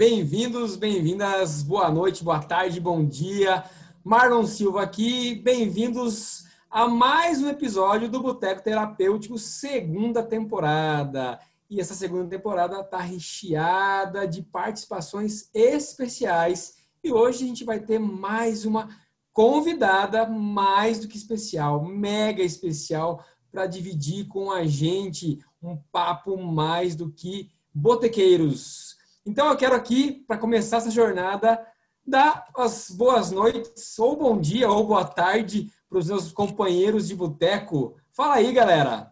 bem-vindos, bem-vindas, boa noite, boa tarde, bom dia. Marlon Silva aqui, bem-vindos a mais um episódio do Boteco Terapêutico, segunda temporada. E essa segunda temporada está recheada de participações especiais. E hoje a gente vai ter mais uma convidada mais do que especial, mega especial, para dividir com a gente um papo mais do que botequeiros. Então eu quero aqui, para começar essa jornada, dar as boas noites, ou bom dia, ou boa tarde para os meus companheiros de boteco. Fala aí, galera!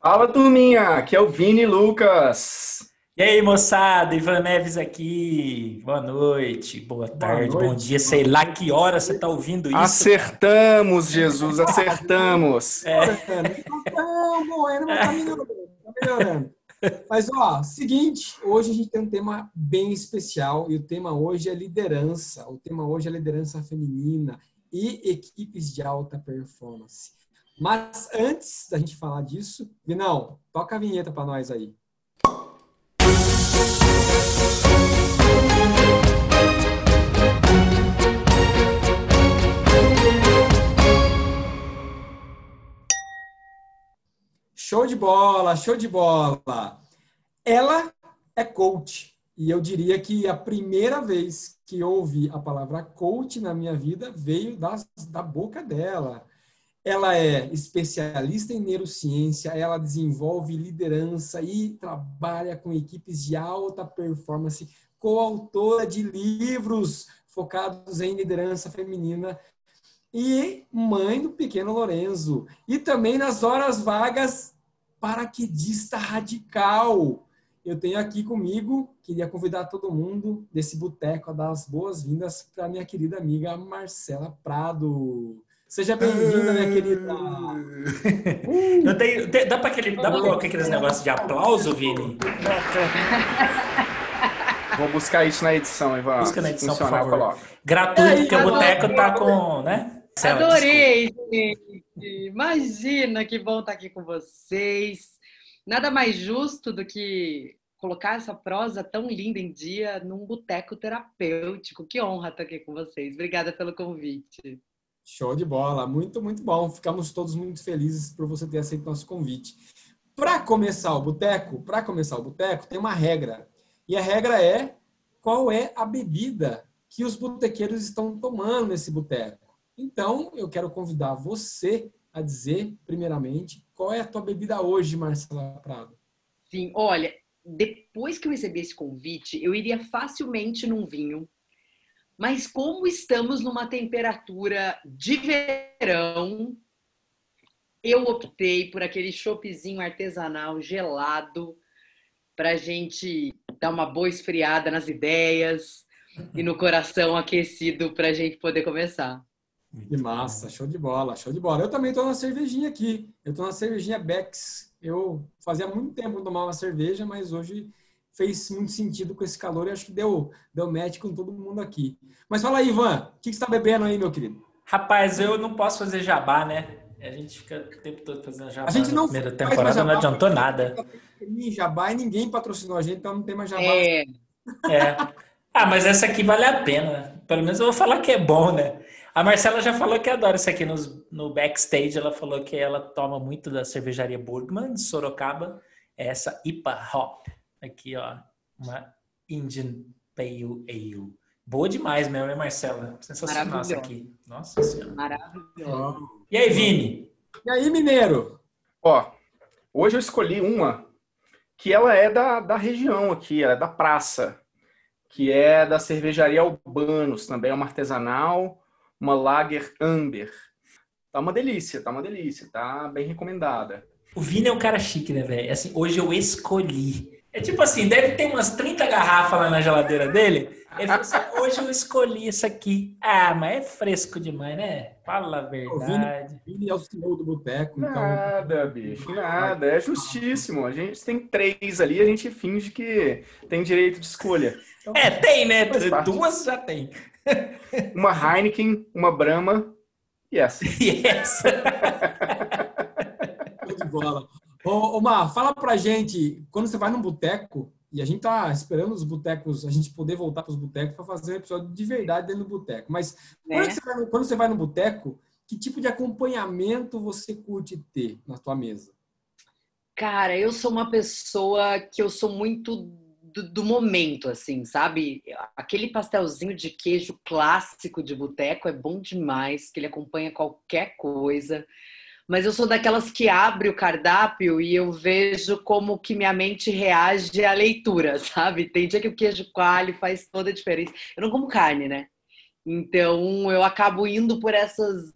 Fala, turminha! Aqui é o Vini Lucas. E aí, moçada, Ivan Neves aqui. Boa noite, boa tarde, boa noite. bom dia. Sei lá que hora você está ouvindo isso. Acertamos, Jesus, acertamos. É. Morrendo, mas tá melhorando. Tá melhorando. Mas, ó, seguinte, hoje a gente tem um tema bem especial e o tema hoje é liderança. O tema hoje é liderança feminina e equipes de alta performance. Mas antes da gente falar disso, Vinão, toca a vinheta para nós aí. Show de bola, show de bola. Ela é coach. E eu diria que a primeira vez que eu ouvi a palavra coach na minha vida veio das, da boca dela. Ela é especialista em neurociência, ela desenvolve liderança e trabalha com equipes de alta performance, coautora de livros focados em liderança feminina e mãe do pequeno Lorenzo. E também nas horas vagas paraquedista radical. Eu tenho aqui comigo, queria convidar todo mundo desse boteco a dar as boas-vindas para minha querida amiga Marcela Prado. Seja bem-vinda, minha querida. Não tem, tem, dá para aquele, dá colocar aqueles negócios de aplauso, Vini? Vou buscar isso na edição, Ivan. Busca na edição, por favor. Gratuito, porque o boteco tá com, né? Adorei, gente. Imagina que bom estar aqui com vocês. Nada mais justo do que colocar essa prosa tão linda em dia num boteco terapêutico. Que honra estar aqui com vocês. Obrigada pelo convite. Show de bola, muito, muito bom. Ficamos todos muito felizes por você ter aceito nosso convite. Para começar o boteco, para começar o boteco, tem uma regra. E a regra é qual é a bebida que os botequeiros estão tomando nesse boteco. Então, eu quero convidar você a dizer, primeiramente, qual é a tua bebida hoje, Marcela Prado? Sim, olha, depois que eu recebi esse convite, eu iria facilmente num vinho. Mas como estamos numa temperatura de verão, eu optei por aquele choppzinho artesanal gelado para gente dar uma boa esfriada nas ideias e no coração aquecido para a gente poder começar. Que massa, show de bola, show de bola. Eu também estou na cervejinha aqui. Eu estou na cervejinha Bex. Eu fazia muito tempo que tomava cerveja, mas hoje fez muito sentido com esse calor e acho que deu, deu match com todo mundo aqui. Mas fala aí, Ivan, o que, você está bebendo aí, meu querido? Rapaz, eu não posso fazer jabá, né? A gente fica o tempo todo fazendo jabá. A gente não na primeira temporada jabá, não adiantou nada. Jabá e ninguém patrocinou a gente, então não tem mais jabá. É. é. Ah, mas essa aqui vale a pena. Pelo menos eu vou falar que é bom, né? A Marcela já falou que adora isso aqui nos, no backstage. Ela falou que ela toma muito da cervejaria Burgman, de Sorocaba. É essa IPA Hop. Aqui, ó. Uma Indian Pale Ale. Boa demais mesmo, hein, Marcela? Sensacional essa aqui. Nossa Senhora. Maravilhoso. E aí, Vini? E aí, Mineiro? Ó, hoje eu escolhi uma que ela é da, da região aqui, ela é da praça, que é da cervejaria Albanos, também é uma artesanal uma Lager Amber. Tá uma delícia, tá uma delícia, tá bem recomendada. O Vini é um cara chique, né, velho? Assim, hoje eu escolhi. É tipo assim, deve ter umas 30 garrafas lá na geladeira dele. Ele falou assim, hoje eu escolhi isso aqui. Ah, mas é fresco demais, né? Fala a verdade. O Vini, Vini é o senhor do boteco. Então... Nada, bicho, nada. É justíssimo. A gente tem três ali, a gente finge que tem direito de escolha. Então, é, tem, né? Duas já tem. Uma Heineken, uma Brahma e essa. E essa. de bola. Ô, ô Mar, fala pra gente, quando você vai num boteco, E a gente tá esperando os botecos, a gente poder voltar para os botecos para fazer um episódio de verdade dentro do boteco. Mas Né? quando, você vai no, quando você vai no boteco, que tipo de acompanhamento você curte ter na tua mesa? Cara, eu sou uma pessoa que eu sou muito do, do momento, assim, sabe? Aquele pastelzinho de queijo clássico de boteco é bom demais, que ele acompanha qualquer coisa. Mas eu sou daquelas que abre o cardápio e eu vejo como que minha mente reage à leitura, sabe? Tem dia que o queijo coalho faz toda a diferença. Eu não como carne, né? Então eu acabo indo por essas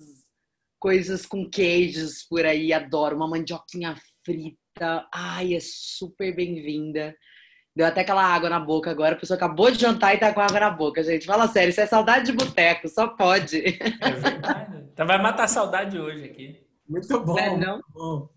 coisas com queijos por aí, adoro uma mandioquinha frita. Ai, é super bem-vinda. Deu até aquela água na boca agora. A pessoa acabou de jantar e tá com água na boca, gente. Fala sério, isso é saudade de boteco, só pode. É verdade. Então vai matar a saudade hoje aqui. Muito bom. É, não? muito bom.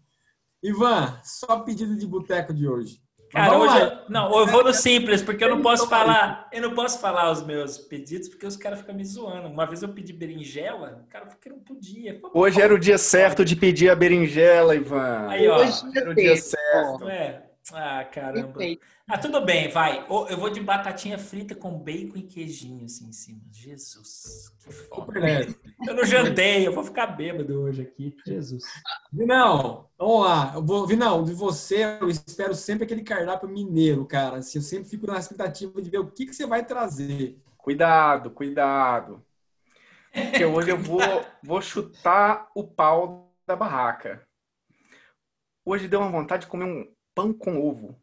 Ivan, só pedido de boteco de hoje. Cara, hoje eu, não, eu vou no simples, porque eu não posso falar, eu não posso falar os meus pedidos, porque os caras ficam me zoando. Uma vez eu pedi berinjela, o cara falou que não podia. Pô, Hoje era o dia certo de pedir a berinjela, Ivan. Aí, ó. Hoje Era o é dia certo. É? Ah, caramba. Ah, tudo bem, vai. Eu vou de batatinha frita com bacon e queijinho assim em cima. Jesus, que foda. Eu não jantei, eu vou ficar bêbado hoje aqui. Jesus. Vinão, vamos lá. Eu vou, Vinão, de você, eu espero sempre aquele cardápio mineiro, cara. Assim, eu sempre fico na expectativa de ver o que, que você vai trazer. Cuidado, cuidado. Porque hoje eu vou, vou chutar o pau da barraca. Hoje deu uma vontade de comer um pão com ovo.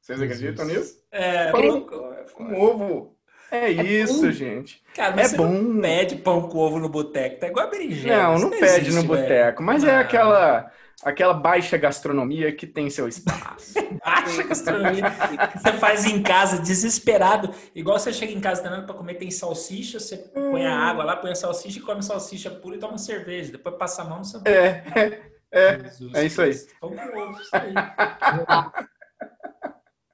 Vocês acreditam nisso? É, Pão pão- com ovo. É isso, gente. Cara, mas É você bom. não pede pão com ovo no boteco, tá igual a berinjela. Não, isso não pede existe, no boteco, mas é aquela aquela baixa gastronomia que tem seu espaço. Acha gastronomia que você faz em casa, desesperado. Igual você chega em casa treinando pra comer, tem salsicha, você põe a água lá, põe a salsicha e come salsicha pura e toma cerveja. Depois passa a mão no sabor. É, é. Jesus é isso aí.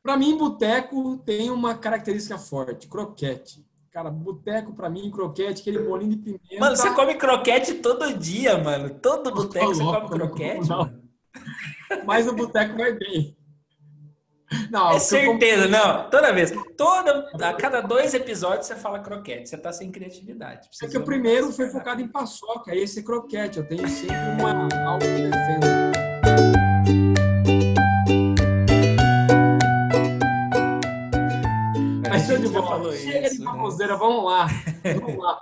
Para mim, boteco tem uma característica forte, croquete. Cara, boteco para mim, croquete, aquele bolinho de pimenta. Mano, você come croquete todo dia, mano. Todo boteco você louco, come croquete, não. mano. Mas no boteco vai bem. Não, É eu certeza, não. Toda vez. Toda, a cada dois episódios você fala croquete. Você tá sem criatividade. É Precisa que o primeiro foi focado em paçoca, esse é croquete. Eu tenho sempre uma algo que defendo. Mas show de bola. Chega isso, de né? baboseira, vamos lá. Vamos lá.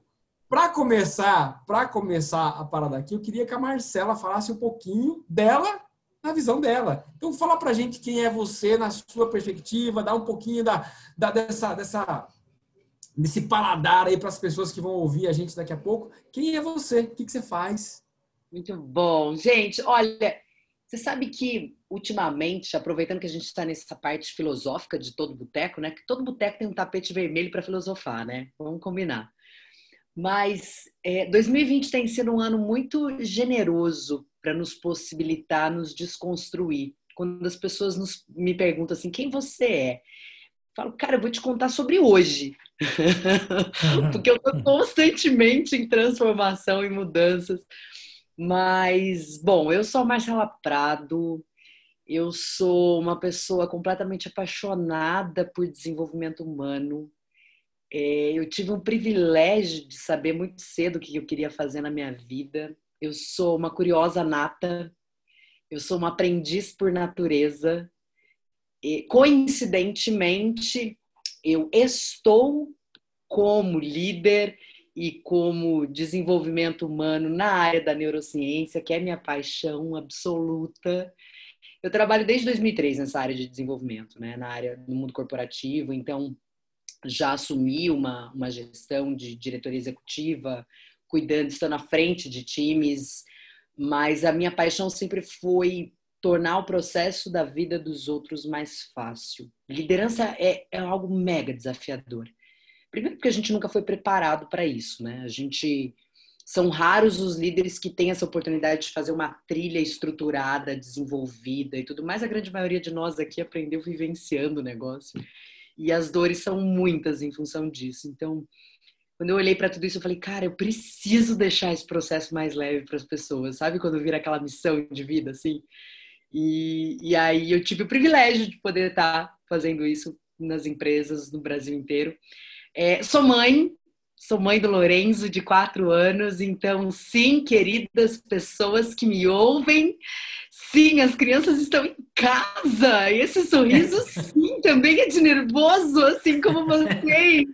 Para começar, para começar a parada aqui, eu queria que a Marcela falasse um pouquinho dela, na visão dela. Então, fala pra gente quem é você na sua perspectiva, dá um pouquinho da, da- dessa, dessa desse paladar aí para as pessoas que vão ouvir a gente daqui a pouco. Quem é você? O que, que você faz? Muito bom. Gente, olha, você sabe que ultimamente, aproveitando que a gente está nessa parte filosófica de todo boteco, né? Que todo boteco tem um tapete vermelho para filosofar, né? Vamos combinar. Mas é, 2020 tem sido um ano muito generoso para nos possibilitar nos desconstruir. Quando as pessoas nos, me perguntam assim, quem você é? Eu falo, cara, eu vou te contar sobre hoje. Porque eu estou constantemente em transformação e mudanças. Mas, bom, eu sou a Marcela Prado, eu sou uma pessoa completamente apaixonada por desenvolvimento humano. É, eu tive um privilégio de saber muito cedo o que eu queria fazer na minha vida. Eu sou uma curiosa nata, eu sou uma aprendiz por natureza. E, coincidentemente, eu estou como líder e como desenvolvimento humano na área da neurociência, que é minha paixão absoluta. Eu trabalho desde 2003 nessa área de desenvolvimento, né? na área do mundo corporativo, então já assumi uma, uma gestão de diretoria executiva, cuidando, estando à frente de times, mas a minha paixão sempre foi tornar o processo da vida dos outros mais fácil. Liderança é, é algo mega desafiador. Primeiro porque a gente nunca foi preparado para isso, né? A gente são raros os líderes que têm essa oportunidade de fazer uma trilha estruturada, desenvolvida e tudo mais. A grande maioria de nós aqui aprendeu vivenciando o negócio. E as dores são muitas em função disso. Então, quando eu olhei para tudo isso, eu falei, cara, eu preciso deixar esse processo mais leve para as pessoas. Sabe quando vira aquela missão de vida assim? E, e aí eu tive o privilégio de poder estar fazendo isso nas empresas no Brasil inteiro. É, sou mãe, sou mãe do Lorenzo, de quatro anos, então, sim, queridas pessoas que me ouvem, sim, as crianças estão em casa, e esse sorriso, sim, também é de nervoso, assim como vocês.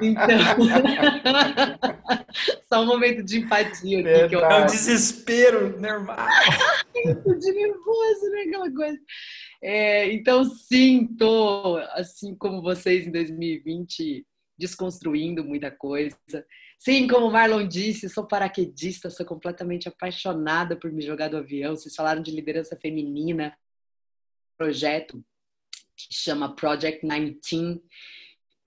Então, só um momento de empatia aqui. Que eu... É um desespero normal. de nervoso, né? Aquela coisa. É, então, sim, tô, assim como vocês em 2020, desconstruindo muita coisa. Sim, como o Marlon disse, sou paraquedista, sou completamente apaixonada por me jogar do avião. Vocês falaram de liderança feminina, projeto que chama Project 19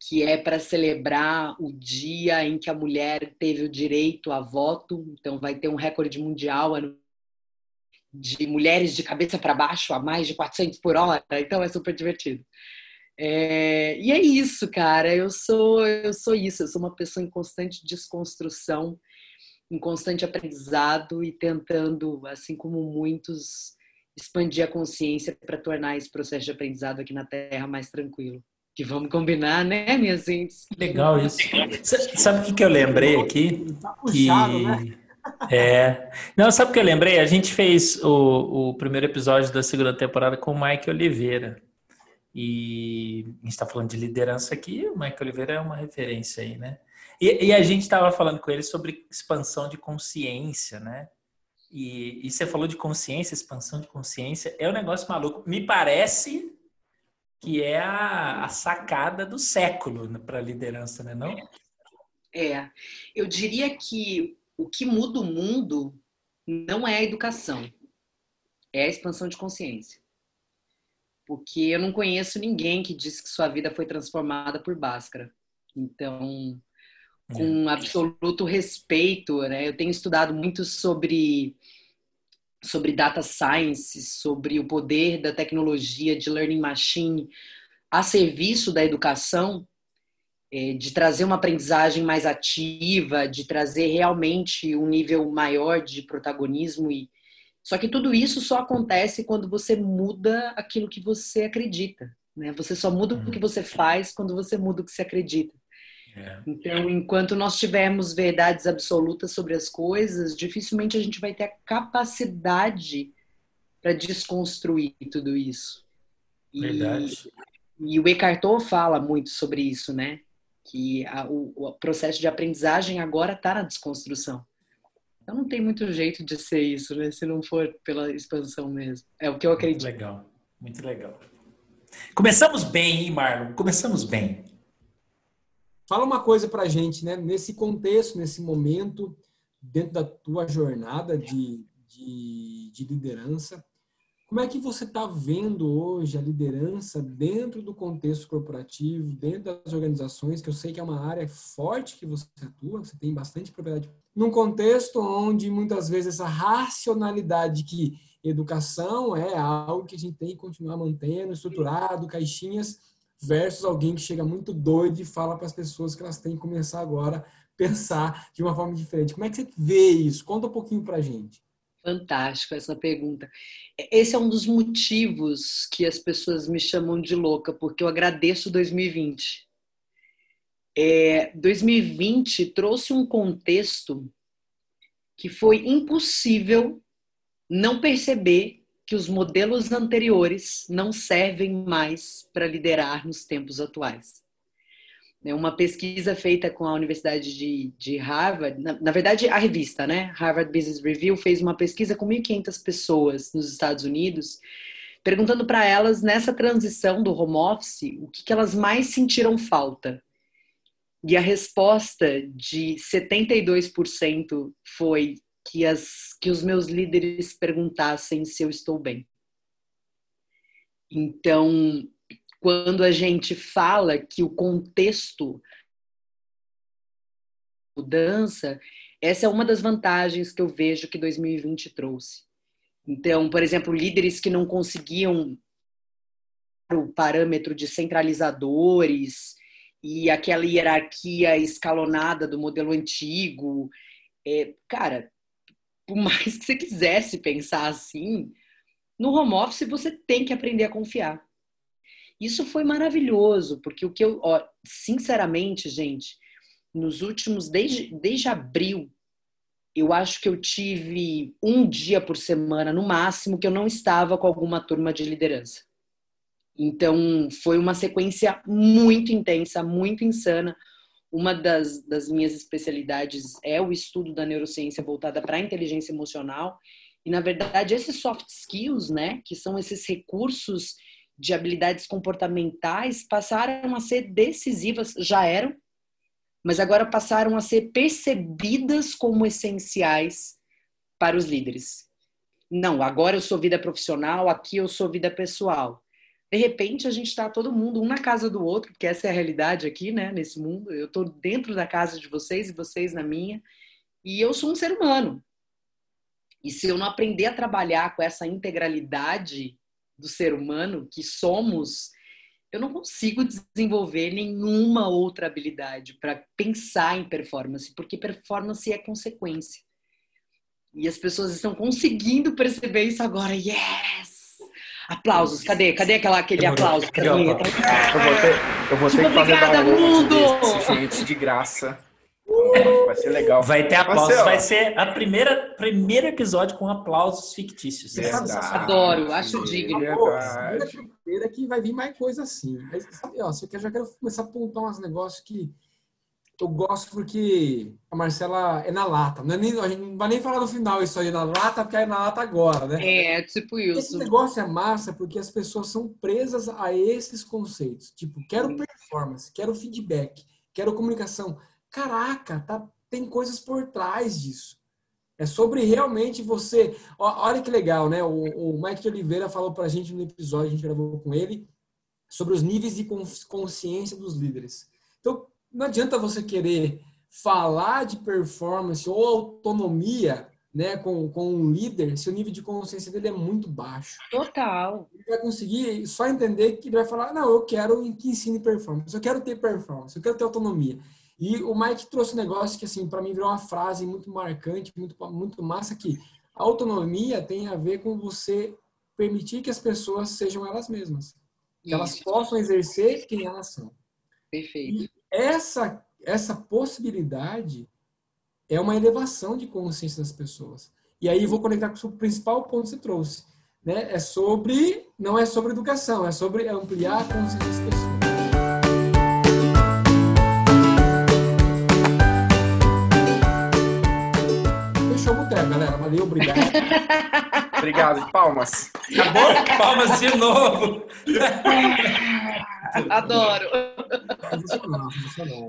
que é para celebrar o dia em que a mulher teve o direito a voto. Então, vai ter um recorde mundial de mulheres de cabeça para baixo a mais de 400 por hora. Então, é super divertido. É, e é isso, cara. Eu sou, eu sou isso. Eu sou uma pessoa em constante desconstrução, em constante aprendizado e tentando, assim como muitos, expandir a consciência para tornar esse processo de aprendizado aqui na Terra mais tranquilo que vamos combinar, né, minha gente? Legal isso. Sabe o que, que eu lembrei aqui? Tá puxado, que... né? É. Não, sabe o que eu lembrei? A gente fez o, o primeiro episódio da segunda temporada com o Mike Oliveira. E a gente está falando de liderança aqui, o Mike Oliveira é uma referência aí, né? E, e a gente estava falando com ele sobre expansão de consciência, né? E, e você falou de consciência, expansão de consciência, é um negócio maluco. Me parece que é a, a sacada do século para a liderança, né, não? É, eu diria que o que muda o mundo não é a educação, é a expansão de consciência. Porque eu não conheço ninguém que disse que sua vida foi transformada por Bhaskara. Então, com é. absoluto respeito, né? Eu tenho estudado muito sobre sobre data science, sobre o poder da tecnologia de learning machine a serviço da educação, é, de trazer uma aprendizagem mais ativa, de trazer realmente um nível maior de protagonismo e só que tudo isso só acontece quando você muda aquilo que você acredita, né? Você só muda o que uhum. você faz quando você muda o que você acredita. É. Então, enquanto nós tivermos verdades absolutas sobre as coisas, dificilmente a gente vai ter a capacidade para desconstruir tudo isso. Verdade. E, e o Eckhart Tolle fala muito sobre isso, né? Que a, o, o, processo de aprendizagem agora está na desconstrução. Então não tem muito jeito de ser isso, né? Se não for pela expansão mesmo. É o que eu acredito. Muito legal, muito legal. Começamos bem, hein, Marlon? Começamos bem. Fala uma coisa para a gente, né? Nesse contexto, nesse momento, dentro da tua jornada de, de, de liderança, como é que você está vendo hoje a liderança dentro do contexto corporativo, dentro das organizações, que eu sei que é uma área forte que você atua, você tem bastante propriedade, num contexto onde muitas vezes essa racionalidade que educação é algo que a gente tem que continuar mantendo, estruturado, caixinhas, versus alguém que chega muito doido e fala para as pessoas que elas têm que começar agora a pensar de uma forma diferente. Como é que você vê isso? Conta um pouquinho para a gente. Fantástico essa pergunta. Esse é um dos motivos que as pessoas me chamam de louca, porque eu agradeço 2020. É, 2020 trouxe um contexto que foi impossível não perceber que os modelos anteriores não servem mais para liderar nos tempos atuais. É uma pesquisa feita com a Universidade de, de Harvard, na, na, verdade, a revista, né? Harvard Business Review fez uma pesquisa com 1.500 pessoas nos Estados Unidos, perguntando para elas, nessa transição do home office, o que, que elas mais sentiram falta. E a resposta de 72% foi que, as, que os meus líderes perguntassem se eu estou bem. Então, quando a gente fala que o contexto mudança, essa é uma das vantagens que eu vejo que 2020 trouxe. Então, por exemplo, líderes que não conseguiam o parâmetro de centralizadores e aquela hierarquia escalonada do modelo antigo, é, cara, por mais que você quisesse pensar assim, no home office você tem que aprender a confiar. Isso foi maravilhoso, porque o que eu, ó, sinceramente, gente, nos últimos, desde, desde abril, eu acho que eu tive um dia por semana, no máximo, que eu não estava com alguma turma de liderança. Então, foi uma sequência muito intensa, muito insana. Uma das, das minhas especialidades é o estudo da neurociência voltada para a inteligência emocional. E, na verdade, esses soft skills, né, que são esses recursos de habilidades comportamentais, passaram a ser decisivas, já eram, mas agora passaram a ser percebidas como essenciais para os líderes. Não, agora eu sou vida profissional, aqui eu sou vida pessoal. De repente a gente está todo mundo um na casa do outro, porque essa é a realidade aqui, né, nesse mundo. Eu estou dentro da casa de vocês e vocês na minha, e eu sou um ser humano. E se eu não aprender a trabalhar com essa integralidade do ser humano que somos eu não consigo desenvolver nenhuma outra habilidade para pensar em performance, porque performance é consequência. E as pessoas estão conseguindo perceber isso agora. Yes! Aplausos. Cadê? Cadê aquela, aquele aplauso? Cadê? Eu vou ter, eu vou ter que fazer obrigada, mundo! Desse, gente, de graça. Vai ser legal. Vai ter aplausos. Vai ser a primeira primeiro episódio com aplausos fictícios. Verdade. Adoro, acho digno. Primeira que vai vir mais coisa assim. Mas, sabe, ó, eu já quero começar a apontar uns negócios que eu gosto porque a Marcela é na lata. Não é nem, a gente não vai nem falar no final isso aí na lata, porque é na lata agora, né? É, tipo isso. Esse negócio é massa porque as pessoas são presas a esses conceitos. Tipo, quero performance, quero feedback, quero comunicação caraca, tá, tem coisas por trás disso. É sobre realmente você. Olha que legal, né? O, o Mike de Oliveira falou para a gente no episódio, a gente gravou com ele, sobre os níveis de consciência dos líderes. Não adianta você querer falar de performance ou autonomia né, com, com um líder se o nível de consciência dele é muito baixo. Total. Ele vai conseguir só entender que ele vai falar: não, eu quero que ensine performance, eu quero ter performance, eu quero ter autonomia. E o Mike trouxe um negócio que, assim, para mim virou uma frase muito marcante, muito, muito massa, que a autonomia tem a ver com você permitir que as pessoas sejam elas mesmas. Que Isso. elas possam exercer quem elas são. Perfeito. E essa, essa possibilidade é uma elevação de consciência das pessoas. E aí vou conectar com o principal ponto que você trouxe. Né? É sobre, não é sobre educação, é sobre ampliar a consciência das pessoas. Galera. Valeu, obrigado. obrigado. Palmas. Acabou? Palmas de novo. Adoro.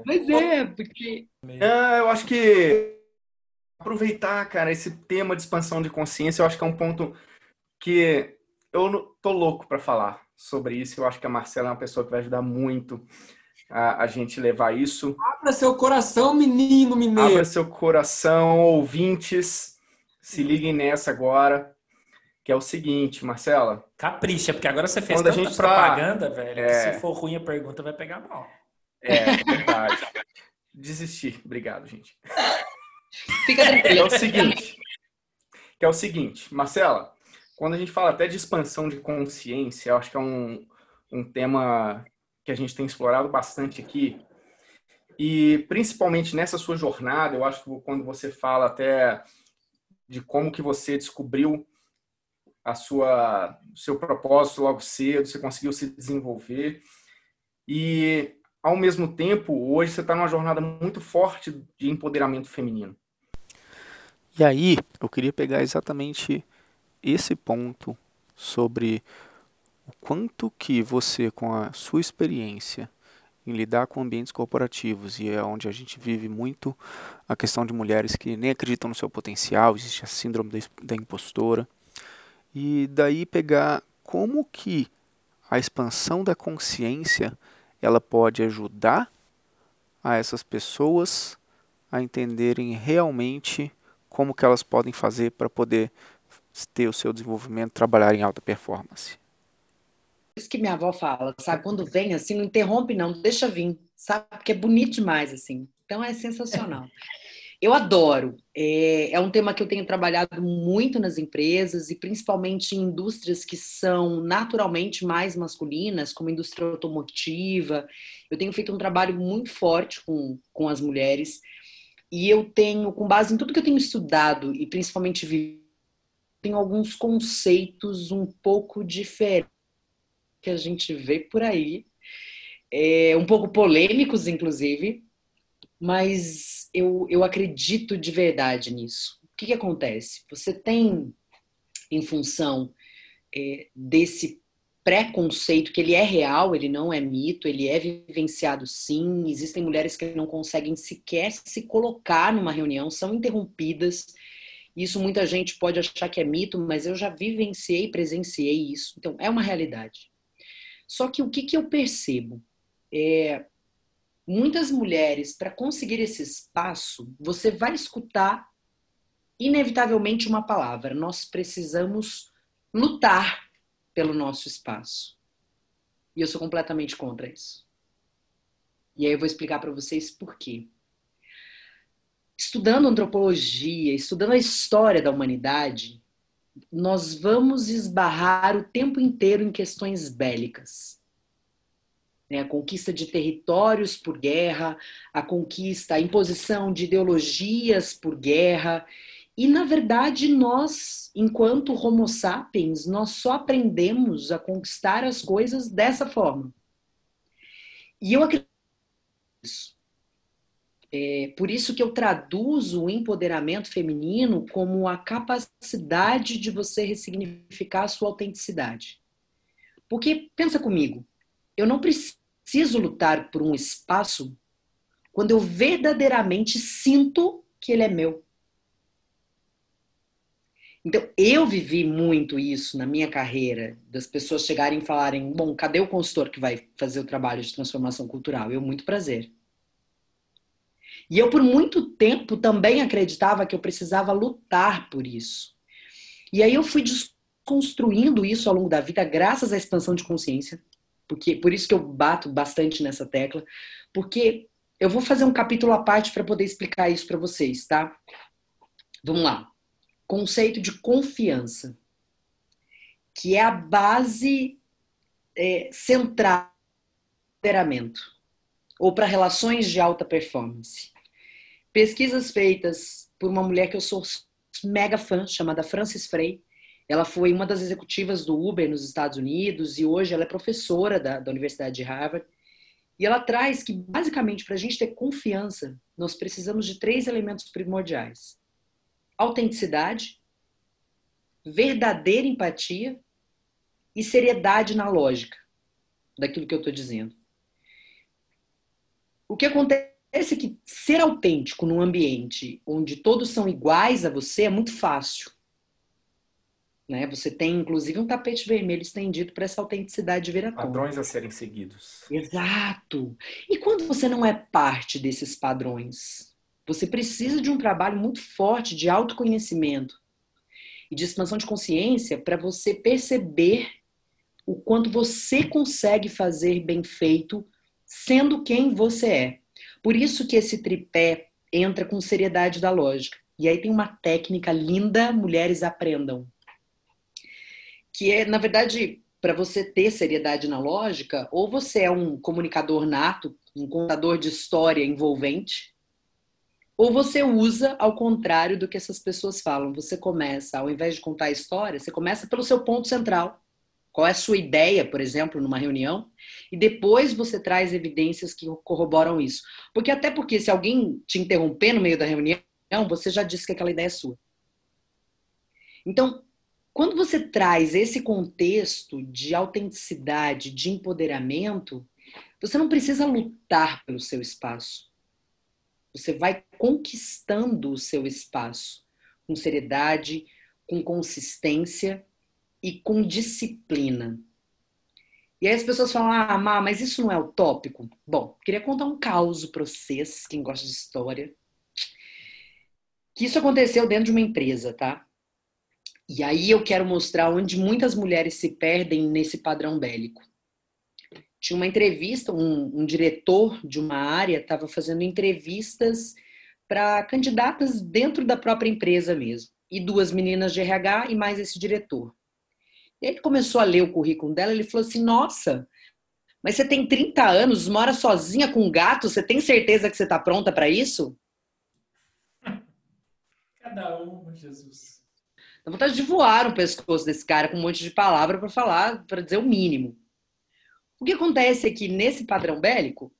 Mas é, porque. É, eu acho que aproveitar, cara, esse tema de expansão de consciência, eu acho que é um ponto que eu tô louco para falar sobre isso. Eu acho que a Marcela é uma pessoa que vai ajudar muito a, a gente levar isso. Abra seu coração, menino mineiro. Abra seu coração, ouvintes. Se liguem nessa agora, que é o seguinte, Marcela. Capricha, porque agora você fez tanta tá propaganda, tá... velho, é... se for ruim a pergunta vai pegar mal. É, é verdade. Desistir. Obrigado, gente. Fica tranquilo. É o seguinte, que é o seguinte, Marcela, quando a gente fala até de expansão de consciência, eu acho que é um, um tema que a gente tem explorado bastante aqui. E principalmente nessa sua jornada, eu acho que quando você fala até de como que você descobriu a sua seu propósito logo cedo, você conseguiu se desenvolver e ao mesmo tempo hoje você está numa jornada muito forte de empoderamento feminino. E aí eu queria pegar exatamente esse ponto sobre o quanto que você com a sua experiência em lidar com ambientes corporativos e é onde a gente vive muito a questão de mulheres que nem acreditam no seu potencial, existe a síndrome da impostora. E daí pegar como que a expansão da consciência ela pode ajudar a essas pessoas a entenderem realmente como que elas podem fazer para poder ter o seu desenvolvimento, trabalhar em alta performance isso que minha avó fala, sabe? Quando vem assim, não interrompe não, deixa vir, sabe? Porque é bonito demais assim. Então é sensacional. Eu adoro. É, é, um tema que eu tenho trabalhado muito nas empresas e principalmente em indústrias que são naturalmente mais masculinas, como a indústria automotiva. Eu tenho feito um trabalho muito forte com, com as mulheres e eu tenho, com base em tudo que eu tenho estudado e principalmente vi, tenho alguns conceitos um pouco diferentes que a gente vê por aí, é, um pouco polêmicos, inclusive, mas eu, eu acredito de verdade nisso. O que, que acontece? Você tem, em função é, desse preconceito, que ele é real, ele não é mito, ele é vivenciado sim. Existem mulheres que não conseguem sequer se colocar numa reunião, são interrompidas. Isso muita gente pode achar que é mito, mas eu já vivenciei, presenciei isso. Então, é uma realidade. Só que o que, que eu percebo? É, muitas mulheres, para conseguir esse espaço, você vai escutar inevitavelmente uma palavra: nós precisamos lutar pelo nosso espaço. E eu sou completamente contra isso. E aí eu vou explicar para vocês por quê. Estudando antropologia, estudando a história da humanidade, nós vamos esbarrar o tempo inteiro em questões bélicas né, a conquista de territórios por guerra, a conquista, a imposição de ideologias por guerra. E, na verdade, nós, enquanto Homo sapiens, nós só aprendemos a conquistar as coisas dessa forma. E eu acredito nisso. É por isso que eu traduzo o empoderamento feminino como a capacidade de você ressignificar a sua autenticidade. Porque, pensa comigo, eu não preciso lutar por um espaço quando eu verdadeiramente sinto que ele é meu. Então, eu vivi muito isso na minha carreira, das pessoas chegarem e falarem: bom, cadê o consultor que vai fazer o trabalho de transformação cultural? Eu, muito prazer. E eu, por muito tempo, também acreditava que eu precisava lutar por isso. E aí eu fui desconstruindo isso ao longo da vida, graças à expansão de consciência, porque por isso que eu bato bastante nessa tecla, porque eu vou fazer um capítulo à parte para poder explicar isso para vocês, tá? Vamos lá. Conceito de confiança, que é a base é, central do lideramento, ou para relações de alta performance. Pesquisas feitas por uma mulher que eu sou mega fã, chamada Francis Frey, ela foi uma das executivas do Uber nos Estados Unidos e hoje ela é professora da, da Universidade de Harvard. E ela traz que, basicamente, para a gente ter confiança, nós precisamos de três elementos primordiais: autenticidade, verdadeira empatia e seriedade na lógica daquilo que eu estou dizendo. O que acontece é que ser autêntico num ambiente onde todos são iguais a você é muito fácil. Né? Você tem, inclusive, um tapete vermelho estendido para essa autenticidade vir à tona. Padrões a serem seguidos. Exato. E quando você não é parte desses padrões, você precisa de um trabalho muito forte de autoconhecimento e de expansão de consciência para você perceber o quanto você consegue fazer bem feito sendo quem você é. Por isso que esse tripé entra com seriedade da lógica. E aí tem uma técnica linda, mulheres aprendam que é, na verdade, para você ter seriedade na lógica, ou você é um comunicador nato, um contador de história envolvente, ou você usa ao contrário do que essas pessoas falam. Você começa, ao invés de contar a história, você começa pelo seu ponto central. Qual é a sua ideia, por exemplo, numa reunião? E depois você traz evidências que corroboram isso. Porque até porque se alguém te interromper no meio da reunião, você já disse que aquela ideia é sua. Então, quando você traz esse contexto de autenticidade, de empoderamento, você não precisa lutar pelo seu espaço. Você vai conquistando o seu espaço com seriedade, com consistência e com disciplina. E aí as pessoas falam: ah, Má, mas isso não é utópico? Bom, queria contar um caos para vocês, quem gosta de história. Que isso aconteceu dentro de uma empresa, tá? E aí eu quero mostrar onde muitas mulheres se perdem nesse padrão bélico. Tinha uma entrevista, um, um diretor de uma área estava fazendo entrevistas para candidatas dentro da própria empresa mesmo. E duas meninas de RH e mais esse diretor. E ele começou a ler o currículo dela, ele falou assim: "Nossa, mas você tem 30 anos, mora sozinha com um gato, você tem certeza que você está pronta para isso?" Cada uma, Jesus. Dá vontade de voar no pescoço desse cara com um monte de palavra para falar, para dizer o mínimo. O que acontece é que nesse padrão bélico,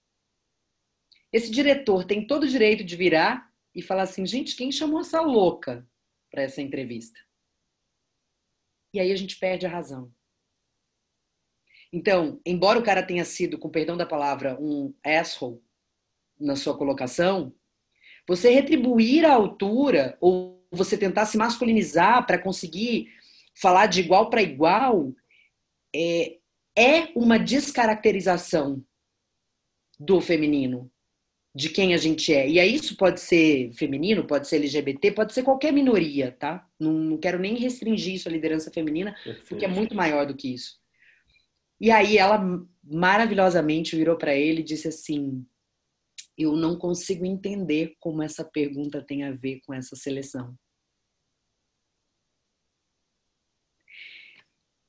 esse diretor tem todo o direito de virar e falar assim: gente, quem chamou essa louca para essa entrevista? E aí a gente perde a razão. Então, embora o cara tenha sido, com perdão da palavra, um asshole na sua colocação, você retribuir a altura ou você tentar se masculinizar para conseguir falar de igual para igual é, é uma descaracterização do feminino, de quem a gente é. E aí isso pode ser feminino, pode ser LGBT, pode ser qualquer minoria, tá? Não, não quero nem restringir isso à liderança feminina, Perfeito. porque é muito maior do que isso. E aí ela maravilhosamente virou para ele e disse assim: eu não consigo entender como essa pergunta tem a ver com essa seleção.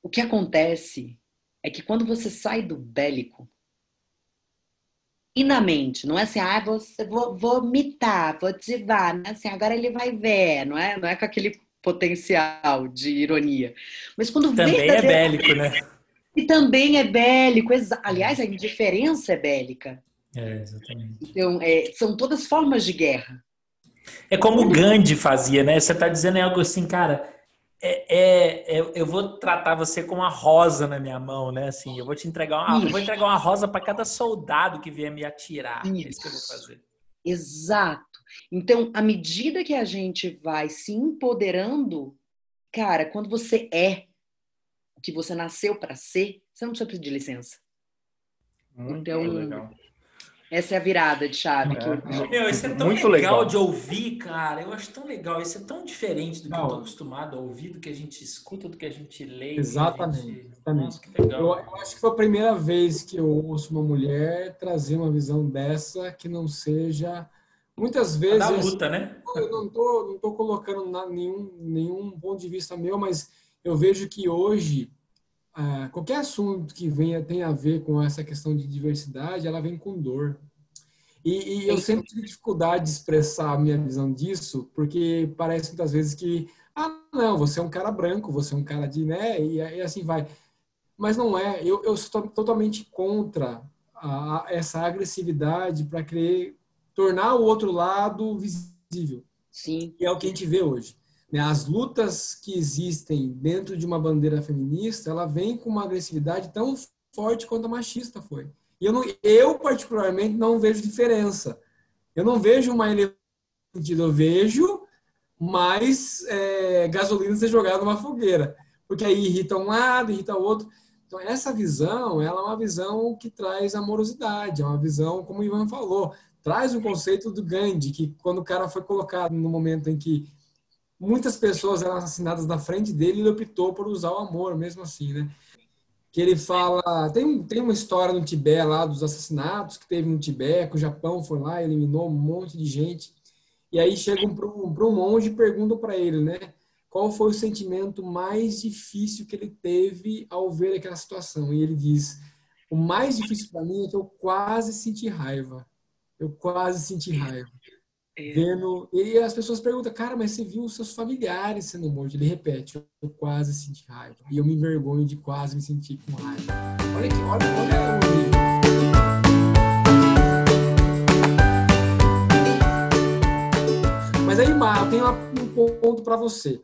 O que acontece é que quando você sai do bélico, e na mente, não é assim, ah, vou, vou mitar, vou ativar, não é assim, agora ele vai ver, não é, não é com aquele potencial de ironia. Mas quando também é bélico, né? E também é bélico, aliás, a indiferença é bélica. É, exatamente. Então, é, são todas formas de guerra. É como o Gandhi fazia, né? Você está dizendo algo assim, cara. É, é, é, eu vou tratar você com uma rosa na minha mão, né? Assim, eu vou te entregar uma, eu vou entregar uma rosa para cada soldado que vier me atirar. Isso. É isso que eu vou fazer. Exato. Então, à medida que a gente vai se empoderando, cara, quando você é o que você nasceu para ser, você não precisa pedir licença. Muito então, legal. Essa é a virada de chave. É. Que eu... Meu, isso é tão legal, legal, de ouvir, cara. Eu acho tão legal. Isso é tão diferente do que Não. eu tô acostumado a ouvir, do que a gente escuta, do que a gente lê. Exatamente. Gente... exatamente. Nossa, que legal. Eu, eu, acho que foi a primeira vez que eu ouço uma mulher trazer uma visão dessa que não seja. Muitas vezes. A da luta, né? Eu não tô, não tô colocando nenhum, nenhum ponto de vista meu, mas eu vejo que hoje ah, qualquer assunto que venha tem a ver com essa questão de diversidade, ela vem com dor. E, e eu sempre tive dificuldade de expressar a minha visão disso, porque parece muitas vezes que, ah, não, você é um cara branco, você é um cara de, né, e, e assim vai. Mas não é, eu, eu sou totalmente contra a, a, essa agressividade para querer tornar o outro lado visível. Sim. E é o que a gente vê hoje. Né? As lutas que existem dentro de uma bandeira feminista, ela vem com uma agressividade tão forte quanto a machista foi. E eu, não, eu particularmente, não vejo diferença. Eu não vejo uma eu vejo mais é, gasolina ser jogada numa fogueira. Porque aí irrita um lado, irrita o outro. Então, essa visão, ela é uma visão que traz amorosidade, é uma visão, como o Ivan falou, traz o conceito do Gandhi, que quando o cara foi colocado no momento em que muitas pessoas eram assassinadas na frente dele e ele optou por usar o amor, mesmo assim, né? Que ele fala, tem, tem uma história no Tibete lá dos assassinatos que teve no Tibete, que o Japão foi lá, eliminou um monte de gente. E aí chegam para um monge e perguntam para ele, né? Qual foi o sentimento mais difícil que ele teve ao ver aquela situação? E ele diz: O mais difícil para mim é que eu quase senti raiva. Eu quase senti raiva. É. Vendo, e as pessoas perguntam, cara, mas você viu os seus familiares sendo mortos? Ele repete, eu quase senti raiva. E eu me envergonho de quase me sentir com raiva. Olha que, olha, olha o nível. Mas aí, Mar, eu tenho um ponto para você.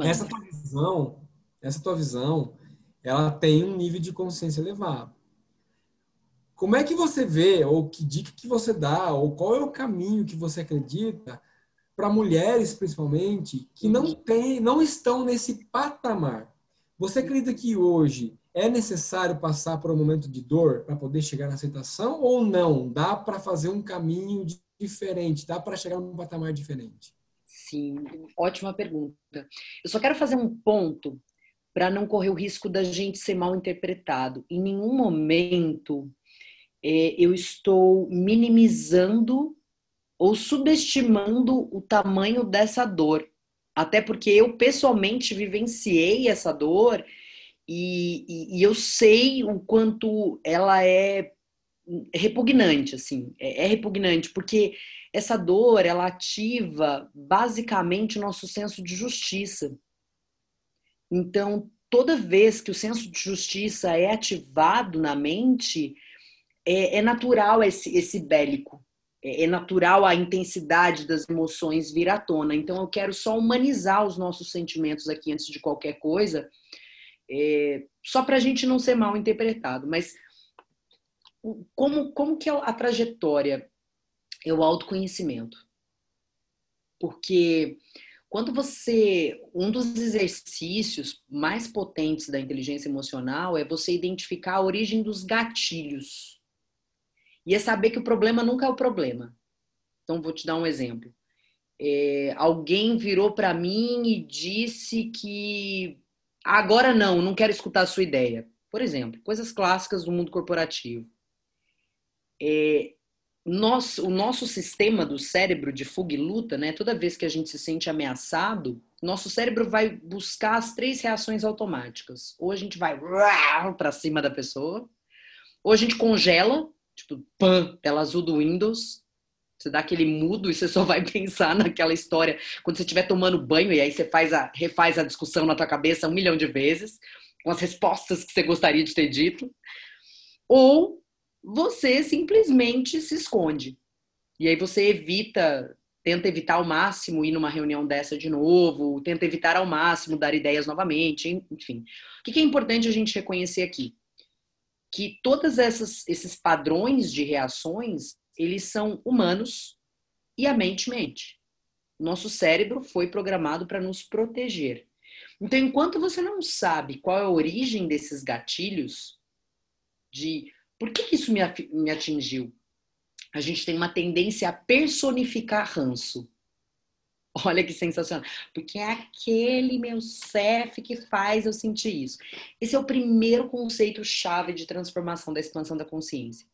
Essa tua visão, essa tua visão, ela tem um nível de consciência elevado. Como é que você vê, ou que dica que você dá, ou qual é o caminho que você acredita para mulheres, principalmente, que não tem, não estão nesse patamar? Você acredita que hoje é necessário passar por um momento de dor para poder chegar na aceitação ou não? Dá para fazer um caminho diferente? Dá para chegar num patamar diferente? Sim, ótima pergunta. Eu só quero fazer um ponto para não correr o risco da gente ser mal interpretado. Em nenhum momento eu estou minimizando ou subestimando o tamanho dessa dor. Até porque eu pessoalmente vivenciei essa dor e, e, e eu sei o quanto ela é repugnante, assim, é, é repugnante, porque essa dor, ela ativa basicamente o nosso senso de justiça. Então, toda vez que o senso de justiça é ativado na mente, é, é natural esse, esse bélico, é, é natural a intensidade das emoções vir à tona. Então, eu quero só humanizar os nossos sentimentos aqui antes de qualquer coisa, é, só para a gente não ser mal interpretado. Mas como, como que é a trajetória? É o autoconhecimento. Porque quando você. Um dos exercícios mais potentes da inteligência emocional é você identificar a origem dos gatilhos. E é saber que o problema nunca é o problema. Então, vou te dar um exemplo. É, alguém virou para mim e disse que agora não, não quero escutar a sua ideia. Por exemplo, coisas clássicas do mundo corporativo. É, nosso, o nosso sistema do cérebro de fuga e luta, né? Toda vez que a gente se sente ameaçado, nosso cérebro vai buscar as três reações automáticas. Ou a gente vai para cima da pessoa, ou a gente congela, tipo, pã, tela azul do Windows. Você dá aquele mudo e você só vai pensar naquela história quando você estiver tomando banho e aí você faz a, refaz a discussão na tua cabeça um milhão de vezes, com as respostas que você gostaria de ter dito. Ou você simplesmente se esconde. E aí você evita, tenta evitar ao máximo ir numa reunião dessa de novo, tenta evitar ao máximo dar ideias novamente, enfim. O que é importante a gente reconhecer aqui? Que todos esses padrões de reações, eles são humanos e a mente mente. Nosso cérebro foi programado para nos proteger. Então, enquanto você não sabe qual é a origem desses gatilhos de por que, que isso me, me atingiu? A gente tem uma tendência a personificar ranço. Olha que sensacional. Porque é aquele meu chefe que faz eu sentir isso. Esse é o primeiro conceito chave de transformação da expansão da consciência.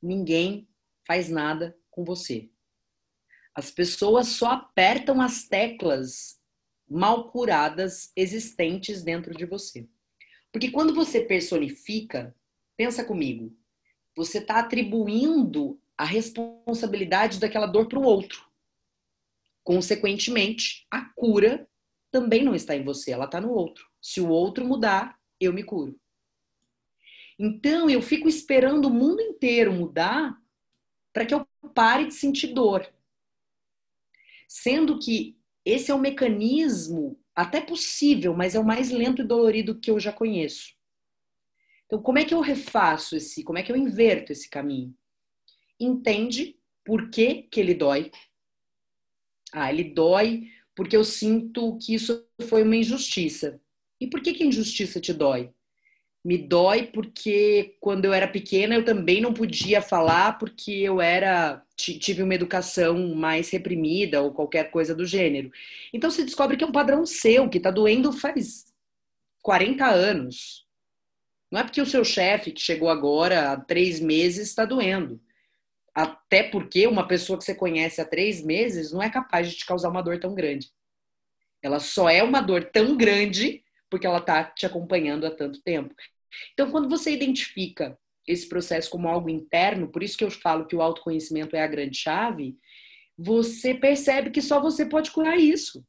Ninguém faz nada com você. As pessoas só apertam as teclas mal curadas existentes dentro de você. Porque quando você personifica, pensa comigo, você está atribuindo a responsabilidade daquela dor para o outro. Consequentemente, a cura também não está em você, ela está no outro. Se o outro mudar, eu me curo. Então, eu fico esperando o mundo inteiro mudar para que eu pare de sentir dor. Sendo que esse é um mecanismo até possível, mas é o mais lento e dolorido que eu já conheço. Então, como é que eu refaço esse, como é que eu inverto esse caminho? Entende por que, que ele dói. Ah, ele dói porque eu sinto que isso foi uma injustiça. E por que, que injustiça te dói? Me dói porque quando eu era pequena eu também não podia falar porque eu era tive uma educação mais reprimida ou qualquer coisa do gênero. Então você descobre que é um padrão seu que está doendo faz 40 anos. Não é porque o seu chefe, que chegou agora há três meses, está doendo. Até porque uma pessoa que você conhece há três meses não é capaz de te causar uma dor tão grande. Ela só é uma dor tão grande porque ela está te acompanhando há tanto tempo. Então, quando você identifica esse processo como algo interno, por isso que eu falo que o autoconhecimento é a grande chave, você percebe que só você pode curar isso.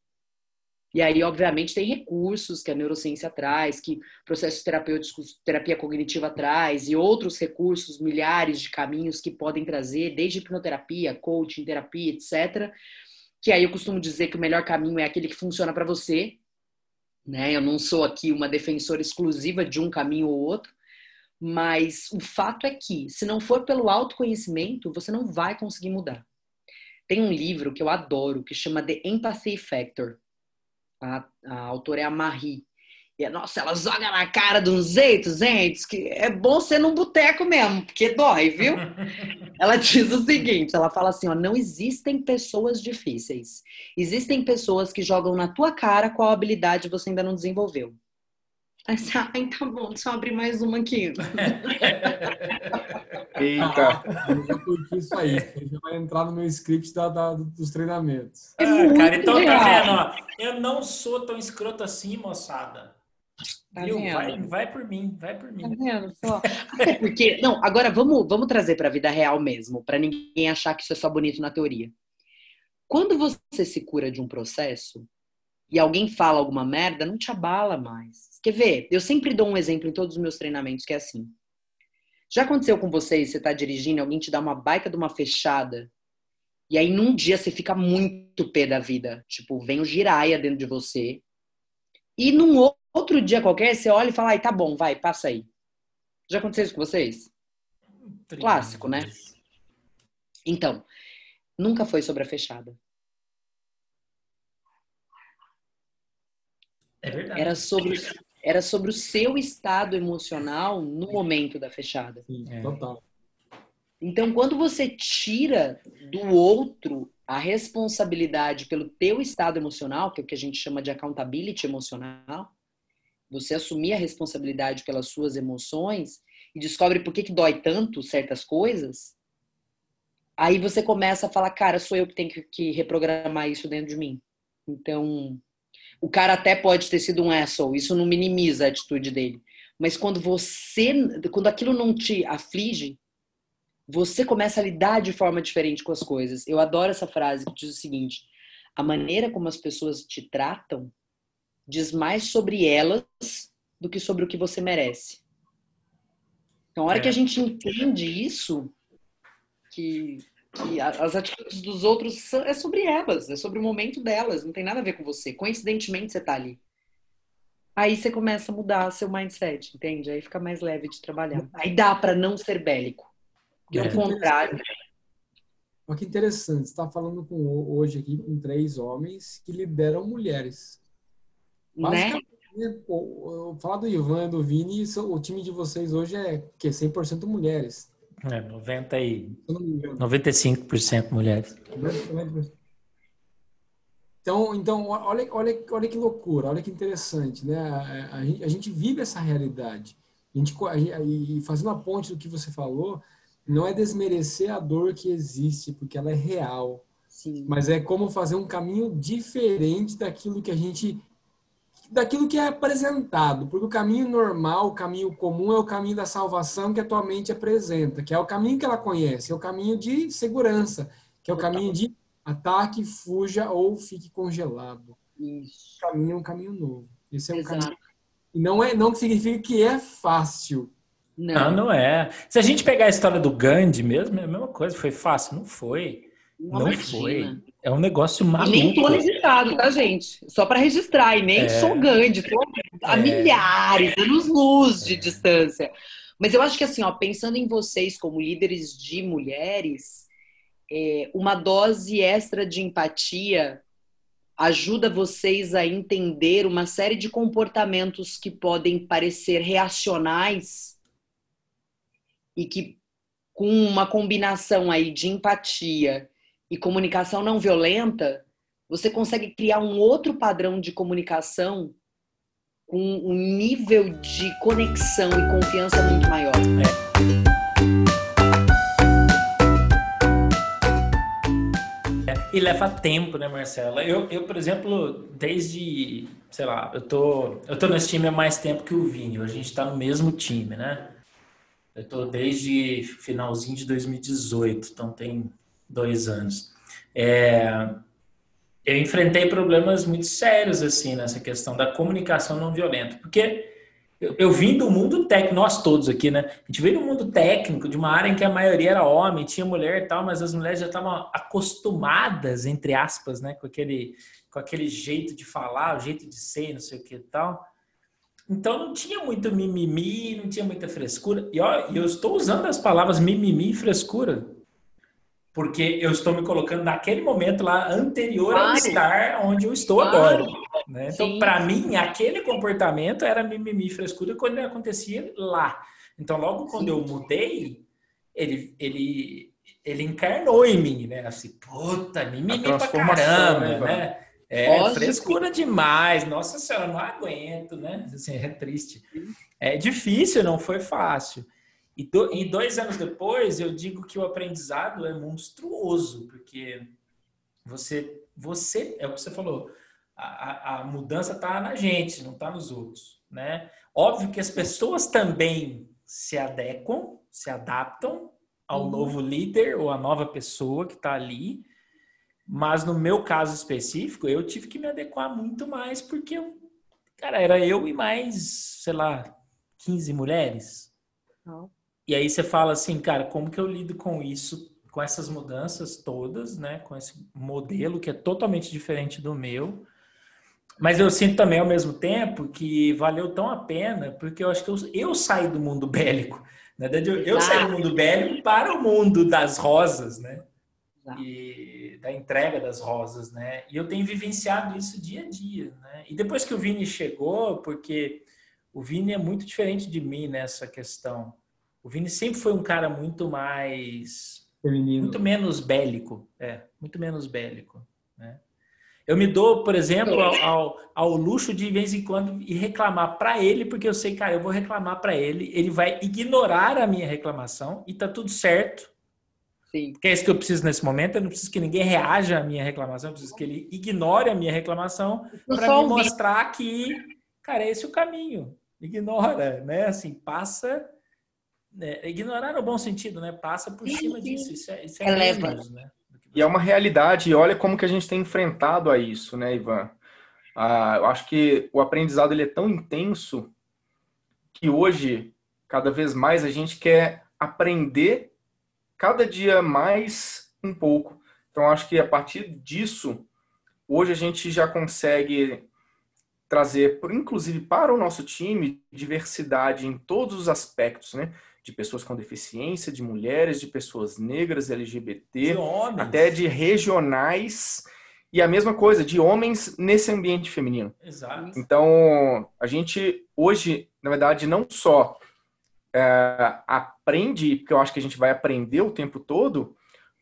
E aí, obviamente, tem recursos que a neurociência traz, que processos terapêuticos, terapia cognitiva traz, e outros recursos, milhares de caminhos que podem trazer, desde hipnoterapia, coaching, terapia, etc. Que aí eu costumo dizer que o melhor caminho é aquele que funciona para você. Né? Eu não sou aqui uma defensora exclusiva de um caminho ou outro, mas o fato é que, se não for pelo autoconhecimento, você não vai conseguir mudar. Tem um livro que eu adoro, que chama The Empathy Factor a, a autora é a Marie. E, nossa, ela joga na cara de um jeito, gente, que é bom ser num boteco mesmo, porque dói, viu? ela diz o seguinte, ela fala assim, ó, não existem pessoas difíceis. Existem pessoas que jogam na tua cara qual habilidade você ainda não desenvolveu. Aí você, ai, tá bom, deixa eu abrir mais uma aqui. Eita. Curti isso aí. Já vai entrar no meu script da, da- dos treinamentos. É Ah, muito cara, então tá vendo? ó? Eu não sou tão escroto assim, moçada. Tá Viu? vendo? Vai, vai por mim, vai por Tá mim. vendo só? Até porque, não, agora vamos, vamos trazer para a vida real mesmo, para ninguém achar que isso é só bonito na teoria. Quando você se cura de um processo e alguém fala alguma merda, não te abala mais. Quer ver? Eu sempre dou um exemplo em todos os meus treinamentos que é assim. Já aconteceu com vocês, você tá dirigindo, alguém te dá uma baita de uma fechada, e aí num dia você fica muito pé da vida. Tipo, vem o giraia dentro de você. E num outro dia qualquer, você olha e fala, ai, tá bom, vai, passa aí. Já aconteceu isso com vocês? Clássico, né? Então, nunca foi sobre a fechada. É verdade. Era sobre, era sobre o seu estado emocional no momento da fechada. Sim, É. total. Então, quando você tira do outro a responsabilidade pelo teu estado emocional, que é o que a gente chama de accountability emocional, você assumir a responsabilidade pelas suas emoções e descobre por que, que dói tanto certas coisas, aí você começa a falar, cara, sou eu que tenho que, que reprogramar isso dentro de mim. Então, o cara até pode ter sido um asshole, isso não minimiza a atitude dele. Mas quando você, quando aquilo não te aflige, você começa a lidar de forma diferente com as coisas. Eu adoro essa frase que diz o seguinte: a maneira como as pessoas te tratam diz mais sobre elas do que sobre o que você merece. Então, a hora É. que a gente entende isso, que, que as atitudes dos outros são- é sobre elas, é sobre o momento delas, não tem nada a ver com você. Coincidentemente, você tá ali. Aí você começa a mudar seu mindset, entende? Aí fica mais leve de trabalhar. Aí dá pra não ser bélico. Porque É. o contrário. Olha que interessante, você está falando com, hoje aqui com três homens que lideram mulheres. Né? Basicamente, né, falar do Ivan e do Vini, o time de vocês hoje é que 100% mulheres. É, 90 e se eu não me engano. 95% mulheres. Então, então olha, olha, olha que loucura, olha que interessante, né? A, a gente, a gente vive essa realidade. A gente, a gente- e fazendo a ponte do que você falou, não é desmerecer a dor que existe, porque ela é real, Sim. mas é como fazer um caminho diferente daquilo que a gente daquilo que é apresentado, porque o caminho normal, o caminho comum é o caminho da salvação que a tua mente apresenta, que é o caminho que ela conhece, é o caminho de segurança, que é o caminho de ataque, fuja ou fique congelado. Isso. O caminho é um caminho novo. Esse é um Exato. caminho. E não é não significa que é fácil. Não, Não, não é. Se a gente pegar a história do Gandhi mesmo, é a mesma coisa. Foi fácil? Não foi. Não imagina. foi. É um negócio E maluco. nem tô registrado, tá, gente? Só pra registrar. E nem É. sou Gandhi. Tô a É. milhares, anos-luz de distância. Mas eu acho que, assim, ó, pensando em vocês como líderes de mulheres, é, uma dose extra de empatia ajuda vocês a entender uma série de comportamentos que podem parecer reacionais e que com uma combinação aí de empatia e comunicação não violenta, você consegue criar um outro padrão de comunicação com um nível de conexão e confiança muito maior. E leva tempo, né, Marcela? Eu, eu, por exemplo, desde, sei lá, eu tô, eu tô nesse time há mais tempo que o Vini. A gente tá no mesmo time, né? Eu tô desde finalzinho de 2018, então tem dois anos. É, eu enfrentei problemas muito sérios, assim, nessa questão da comunicação não violenta. Porque eu, eu vim do mundo técnico, nós todos aqui, né? A gente veio do mundo técnico, de uma área em que a maioria era homem, tinha mulher e tal, mas as mulheres já estavam acostumadas, entre aspas, né? Com aquele, com aquele jeito de falar, o jeito de ser, não sei o que e tal. Então não tinha muito mimimi, não tinha muita frescura. E ó, eu estou usando as palavras mimimi e frescura, porque eu estou me colocando naquele momento lá anterior ao Claro. estar onde eu estou Claro. agora. né? Então, para mim, aquele comportamento era mimimi e frescura quando ele acontecia lá. Então, logo quando Sim. eu mudei, ele, ele, ele encarnou em mim, né? Assim, puta, mimimi pra caramba, né, né? É, Lógico. frescura demais. Nossa senhora, não aguento, né? Assim, é triste. É difícil, não foi fácil. E, do, e dois anos depois, eu digo que o aprendizado é monstruoso, porque você, você é o que você falou, a, a mudança está na gente, não está nos outros, né? Óbvio que as pessoas também se adequam, se adaptam ao uhum. novo líder ou à nova pessoa que está ali, mas no meu caso específico, eu tive que me adequar muito mais, porque, eu, cara, era eu e mais, sei lá, 15 mulheres. Oh. E aí você fala assim, cara, como que eu lido com isso, com essas mudanças todas, né? Com esse modelo que é totalmente diferente do meu. Mas eu sinto também ao mesmo tempo que valeu tão a pena, porque eu acho que eu, eu saí do mundo bélico. Na verdade, eu, eu saí do mundo bélico para o mundo das rosas, né? E da entrega das rosas, né? E eu tenho vivenciado isso dia a dia, né? E depois que o Vini chegou, porque o Vini é muito diferente de mim nessa questão. O Vini sempre foi um cara muito mais Feminino. muito menos bélico, é, muito menos bélico, né? Eu me dou, por exemplo, ao, ao, ao, luxo de, de vez em quando ir reclamar para ele, porque eu sei, cara, eu vou reclamar para ele, ele vai ignorar a minha reclamação e tá tudo certo. Sim. Porque é isso que eu preciso nesse momento. Eu não preciso que ninguém reaja à minha reclamação, eu preciso que ele ignore a minha reclamação para me mostrar que, cara, esse é o caminho. Ignora, né? Assim, passa. Né? Ignorar no bom sentido, né? Passa por sim, cima sim. disso. Isso é, isso é menos, né? E é uma realidade, e olha como que a gente tem enfrentado a isso, né, Ivan? Ah, eu acho que o aprendizado ele é tão intenso que hoje, cada vez mais, a gente quer aprender cada dia mais um pouco. Então, acho que a partir disso, hoje a gente já consegue trazer, inclusive para o nosso time, diversidade em todos os aspectos, né? De pessoas com deficiência, de mulheres, de pessoas negras, LGBT, de até de regionais e a mesma coisa de homens nesse ambiente feminino. Exato. Então, a gente hoje, na verdade, não só é, aprende, porque eu acho que a gente vai aprender o tempo todo,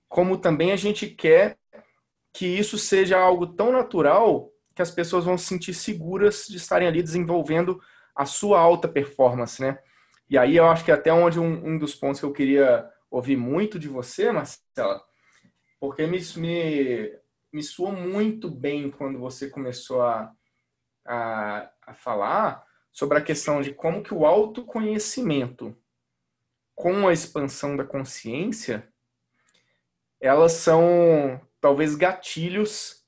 como também a gente quer que isso seja algo tão natural que as pessoas vão se sentir seguras de estarem ali desenvolvendo a sua alta performance, né? E aí eu acho que até onde um, um dos pontos que eu queria ouvir muito de você, Marcela, porque me, me, me soou muito bem quando você começou a, a, a falar sobre a questão de como que o autoconhecimento com a expansão da consciência, elas são talvez gatilhos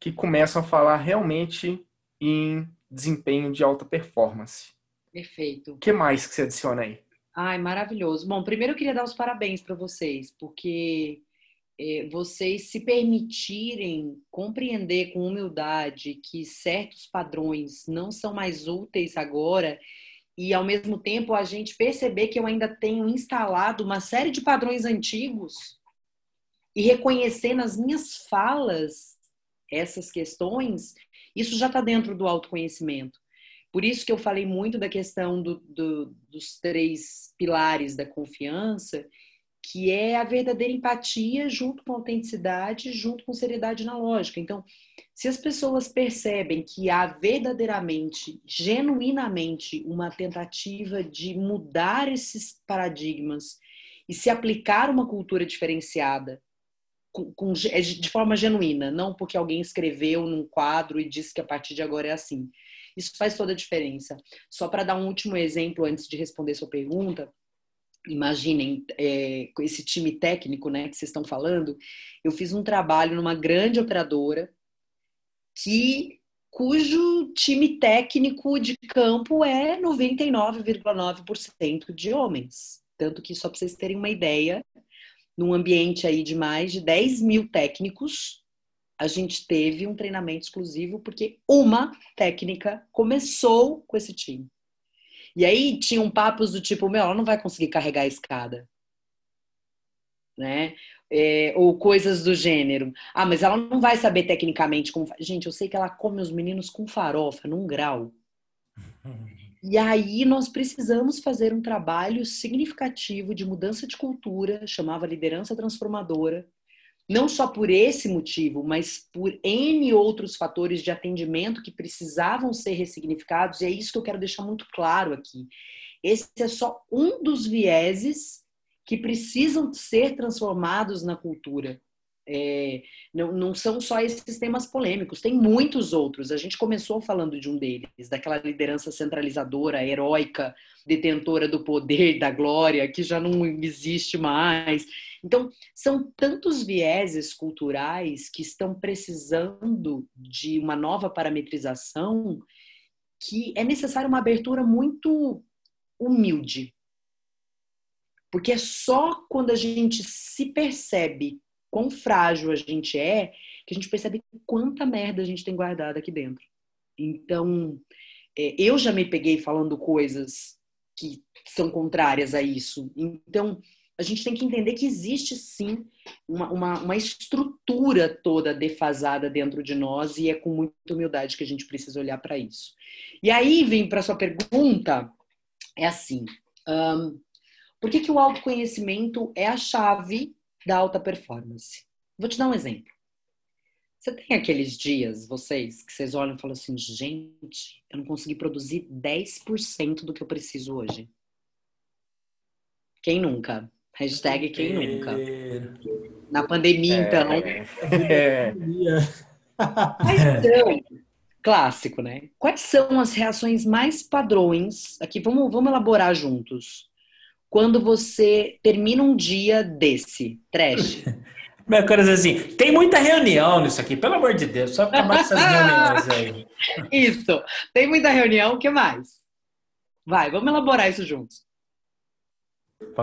que começam a falar realmente em desempenho de alta performance. Perfeito. O que mais que você adiciona aí? Ai, maravilhoso. Bom, primeiro eu queria dar os parabéns para vocês, porque é, vocês se permitirem compreender com humildade que certos padrões não são mais úteis agora e ao mesmo tempo a gente perceber que eu ainda tenho instalado uma série de padrões antigos e reconhecer nas minhas falas essas questões, isso já está dentro do autoconhecimento. Por isso que eu falei muito da questão do, do, dos três pilares da confiança, que é a verdadeira empatia junto com autenticidade, junto com seriedade na lógica. Então, se as pessoas percebem que há verdadeiramente, genuinamente, uma tentativa de mudar esses paradigmas e se aplicar uma cultura diferenciada, com, com, é de forma genuína, não porque alguém escreveu num quadro e disse que a partir de agora é assim. Isso faz toda a diferença. Só para dar um último exemplo antes de responder sua pergunta, imaginem é, esse time técnico, né, que vocês estão falando, eu fiz um trabalho numa grande operadora que cujo time técnico de campo é 99,9% de homens. Tanto que, só para vocês terem uma ideia, num ambiente aí de mais de 10 mil técnicos, a gente teve um treinamento exclusivo porque uma técnica começou com esse time. E aí tinham papos do tipo, meu, ela não vai conseguir carregar a escada. Né? É, ou coisas do gênero. Ah, mas ela não vai saber tecnicamente como. Gente, eu sei que ela come os meninos com farofa, num grau. E aí nós precisamos fazer um trabalho significativo de mudança de cultura, chamava liderança transformadora, não só por esse motivo, mas por N outros fatores de atendimento que precisavam ser ressignificados, e é isso que eu quero deixar muito claro aqui. Esse é só um dos vieses que precisam ser transformados na cultura. É, não, não são só esses temas polêmicos, tem muitos outros. A gente começou falando de um deles, daquela liderança centralizadora, heróica, detentora do poder, da glória, que já não existe mais. Então, são tantos vieses culturais que estão precisando de uma nova parametrização que é necessária uma abertura muito humilde. Porque é só quando a gente se percebe quão frágil a gente é que a gente percebe quanta merda a gente tem guardado aqui dentro. Então, é, eu já me peguei falando coisas que são contrárias a isso. Então, a gente tem que entender que existe sim uma, uma, uma, estrutura toda defasada dentro de nós e é com muita humildade que a gente precisa olhar para isso. E aí vem para sua pergunta, é assim: um, por que, que o autoconhecimento é a chave da alta performance? Vou te dar um exemplo. Você tem aqueles dias, vocês, que vocês olham e falam assim, gente, eu não consegui produzir 10% do que eu preciso hoje. Quem nunca? Hashtag quem nunca. Na pandemia, é. então. É. Quais são, clássico, né? Quais são as reações mais padrões? Aqui, vamos, vamos elaborar juntos. Quando você termina um dia desse, trash. Minha coisa assim, tem muita reunião nisso aqui, pelo amor de Deus, só acabar essas reuniões aí. Isso, tem muita reunião, o que mais? Vai, vamos elaborar isso juntos.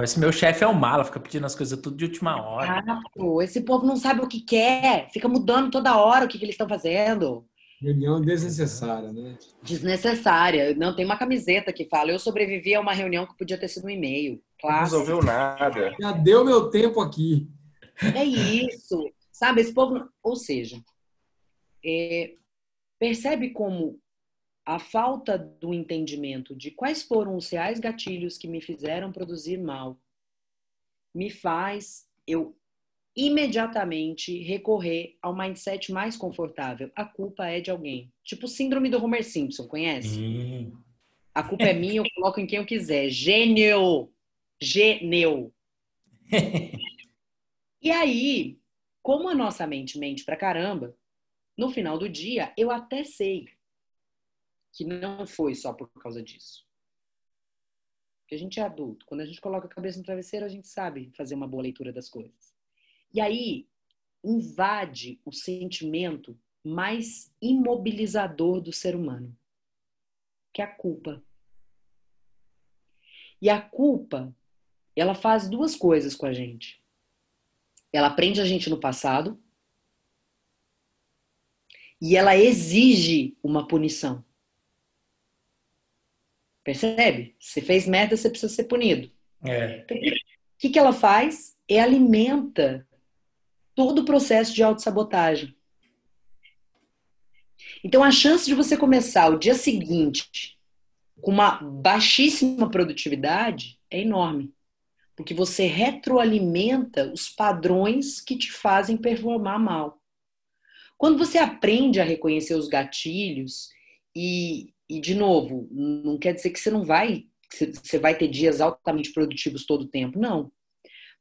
Esse meu chefe é um mala, fica pedindo as coisas tudo de última hora. Ah, pô, esse povo não sabe o que quer, fica mudando toda hora o que, que eles estão fazendo. Reunião desnecessária, né? Desnecessária. Não, tem uma camiseta que fala: eu sobrevivi a uma reunião que podia ter sido um e-mail. Não resolveu nada. Já deu meu tempo aqui. É isso. Sabe, esse povo. Ou seja, é... percebe como a falta do entendimento de quais foram os reais gatilhos que me fizeram produzir mal me faz eu imediatamente recorrer ao mindset mais confortável. A culpa é de alguém. Tipo síndrome do Homer Simpson, conhece? Hum. A culpa é minha, eu coloco em quem eu quiser. Gênio! Gênio! e aí, como a nossa mente mente pra caramba, no final do dia, eu até sei que não foi só por causa disso. Porque a gente é adulto. Quando a gente coloca a cabeça no travesseiro, a gente sabe fazer uma boa leitura das coisas. E aí invade o sentimento mais imobilizador do ser humano, que é a culpa. E a culpa, ela faz duas coisas com a gente. Ela prende a gente no passado e ela exige uma punição. Percebe? Se fez merda, você precisa ser punido. É. O que, que ela faz? É alimenta todo o processo de autossabotagem. Então, a chance de você começar o dia seguinte com uma baixíssima produtividade é enorme. Porque você retroalimenta os padrões que te fazem performar mal. Quando você aprende a reconhecer os gatilhos e, e, de novo, não quer dizer que você não vai, você vai ter dias altamente produtivos todo o tempo, não.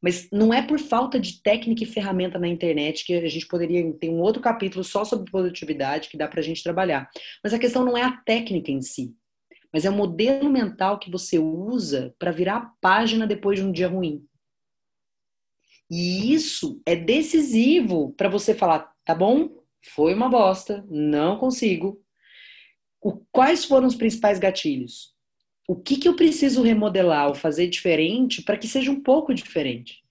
Mas não é por falta de técnica e ferramenta na internet que a gente poderia ter um outro capítulo só sobre produtividade que dá para a gente trabalhar. Mas a questão não é a técnica em si, mas é o modelo mental que você usa para virar a página depois de um dia ruim. E isso é decisivo para você falar, tá bom? Foi uma bosta, não consigo, o, quais foram os principais gatilhos? O que, que eu preciso remodelar ou fazer diferente para que seja um pouco diferente?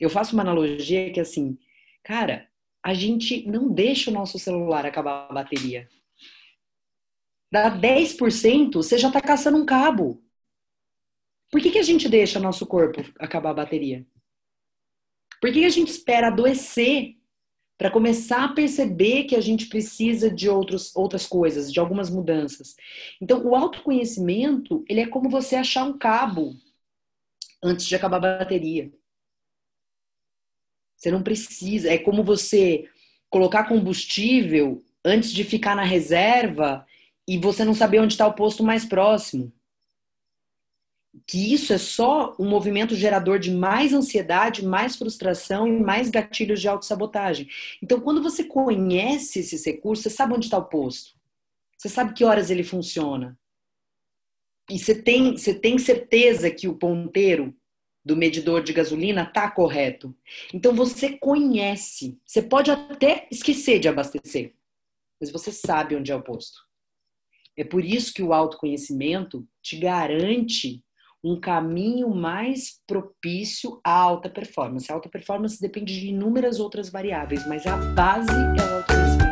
Eu faço uma analogia que assim, cara, a gente não deixa o nosso celular acabar a bateria. Dá 10%, você já está caçando um cabo. Por que, que a gente deixa nosso corpo acabar a bateria? Por que, que a gente espera adoecer para começar a perceber que a gente precisa de outros, outras coisas, de algumas mudanças. Então, o autoconhecimento, ele é como você achar um cabo antes de acabar a bateria. Você não precisa. É como você colocar combustível antes de ficar na reserva e você não saber onde está o posto mais próximo. Que isso é só um movimento gerador de mais ansiedade, mais frustração e mais gatilhos de autossabotagem. Então, quando você conhece esses recursos, você sabe onde está o posto. Você sabe que horas ele funciona. E você tem, você tem certeza que o ponteiro do medidor de gasolina está correto. Então você conhece. Você pode até esquecer de abastecer, mas você sabe onde é o posto. É por isso que o autoconhecimento te garante um caminho mais propício à alta performance. A alta performance depende de inúmeras outras variáveis, mas a base é o autoconhecimento.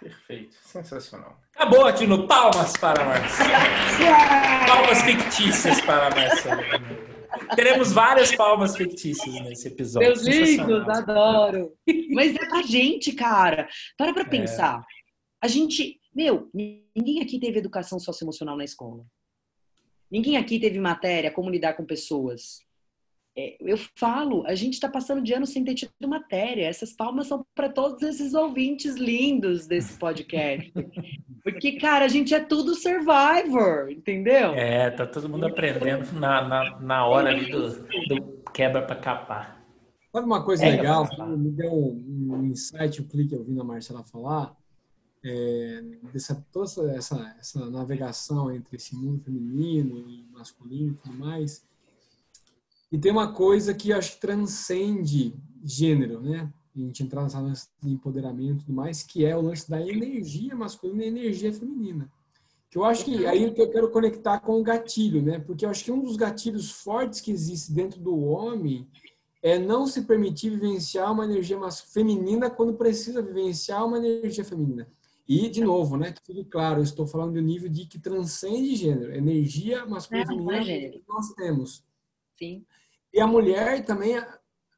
Perfeito, sensacional. Acabou, Atino. Palmas para a Marcelo. Palmas fictícias para a Marcelo. Teremos várias palmas fictícias nesse episódio. Meus lindos, adoro. Mas é pra gente, cara. Para pra pensar. A gente, meu, ninguém aqui teve educação socioemocional na escola. Ninguém aqui teve matéria como lidar com pessoas. É, eu falo, a gente está passando de ano sem ter tido matéria. Essas palmas são para todos esses ouvintes lindos desse podcast. Porque, cara, a gente é tudo survivor, entendeu? É, tá todo mundo aprendendo na, na, na hora ali do, do quebra para capar. Sabe uma coisa É, legal? Me deu um, um insight, um clique ouvindo a Marcela falar, é, dessa, toda essa, essa, essa navegação entre esse mundo feminino e masculino e tudo mais. E tem uma coisa que acho que transcende gênero, né? A gente entrar nessa lance de empoderamento e tudo mais, que é o lance da energia masculina e energia feminina. Que eu acho que aí que eu quero conectar com o gatilho, né? Porque eu acho que um dos gatilhos fortes que existe dentro do homem é não se permitir vivenciar uma energia feminina quando precisa vivenciar uma energia feminina. E, de novo, né, que fique claro, eu estou falando do nível de que transcende gênero. Energia masculina e Não, não é feminina gênero. que nós temos. Sim. E a mulher também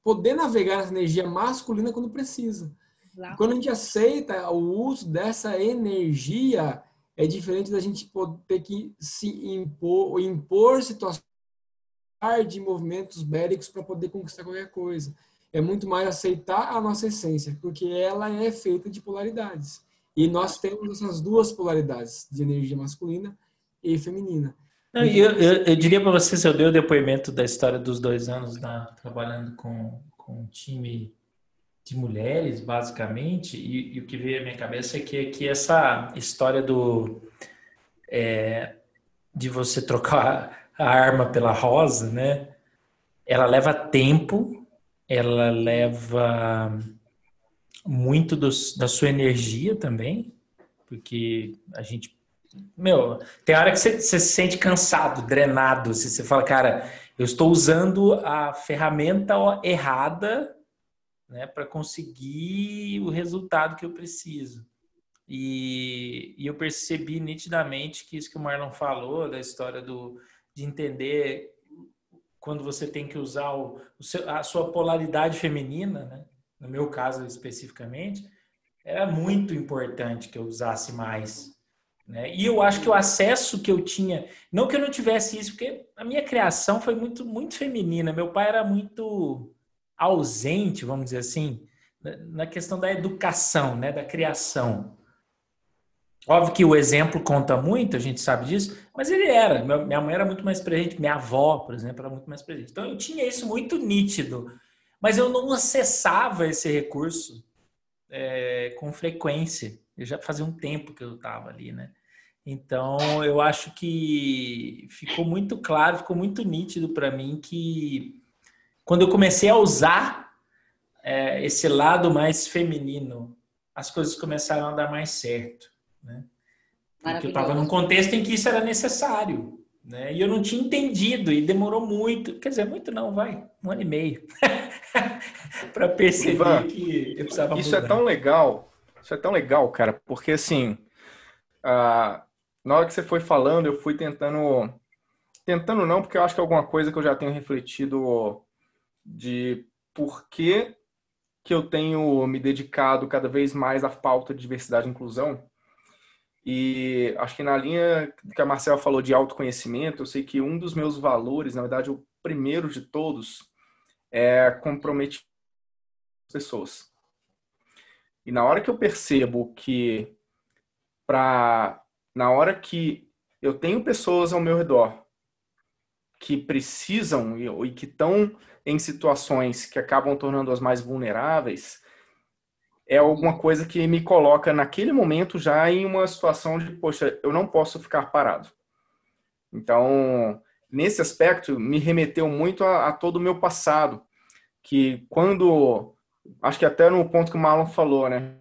poder navegar nessa energia masculina quando precisa. Lá. Quando a gente aceita o uso dessa energia, é diferente da gente ter que se impor, ou impor situações de movimentos bélicos para poder conquistar qualquer coisa. É muito mais aceitar a nossa essência, porque ela é feita de polaridades. E nós temos essas duas polaridades, de energia masculina e feminina. Eu, eu, eu diria para vocês, eu dei o depoimento da história dos dois anos trabalhando com, com um time de mulheres, basicamente, e, e o que veio à minha cabeça é que, que essa história do é, de você trocar a arma pela rosa, né? Ela leva tempo, ela leva muito dos- da sua energia também, porque a gente meu, tem hora que você, você se sente cansado, drenado. Assim, você fala, cara, eu estou usando a ferramenta errada né, para conseguir o resultado que eu preciso. E, e eu percebi nitidamente que isso que o Marlon falou, da história do, de entender quando você tem que usar o, o seu- a sua polaridade feminina, né, no meu caso especificamente, era muito importante que eu usasse mais né? E eu acho que o acesso que eu tinha, não que eu não tivesse isso, porque a minha criação foi muito, muito feminina. Meu pai era muito ausente, vamos dizer assim, na- questão da educação, né? da criação. Óbvio que o exemplo conta muito, a gente sabe disso, mas ele era. Minha mãe era muito mais presente, minha avó, por exemplo, era muito mais presente. Então eu tinha isso muito nítido, mas eu não acessava esse recurso é, com frequência. Eu já fazia um tempo que eu estava ali, né? Então eu acho que ficou muito claro, ficou muito nítido para mim que quando eu comecei a usar é, esse lado mais feminino, as coisas começaram a dar mais certo, né? Porque eu estava num contexto em que isso era necessário, né? E eu não tinha entendido e demorou muito, quer dizer, muito não, vai, um ano e meio, para perceber Ivan, que eu precisava Isso é mudar. tão legal, isso é tão legal, cara, porque assim, ah, na hora que você foi falando, eu fui tentando, tentando não, porque eu acho que é alguma coisa que eu já tenho refletido de por que que eu tenho me dedicado cada vez mais à pauta de diversidade e inclusão. E acho que na linha que a Marcela falou de autoconhecimento, eu sei que um dos meus valores, na verdade, o primeiro de todos, é comprometer as pessoas. E na hora que eu percebo que para na hora que eu tenho pessoas ao meu redor que precisam e, que estão em situações que acabam tornando-as mais vulneráveis, é alguma coisa que me coloca naquele momento já em uma situação de, poxa, eu não posso ficar parado. Então, nesse aspecto, me remeteu muito a, a todo o meu passado, que quando, acho que até no ponto que o Marlon falou, né?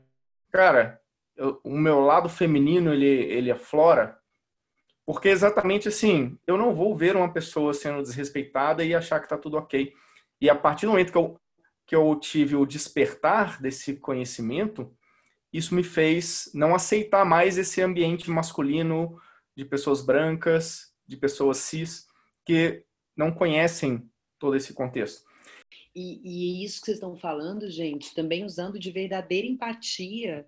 Cara, eu, o meu lado feminino, ele, ele aflora, porque exatamente assim, eu não vou ver uma pessoa sendo desrespeitada e achar que está tudo ok. E a partir do momento que eu que eu tive o despertar desse conhecimento, isso me fez não aceitar mais esse ambiente masculino de pessoas brancas, de pessoas cis, que não conhecem todo esse contexto. E, e isso que vocês estão falando, gente, também usando de verdadeira empatia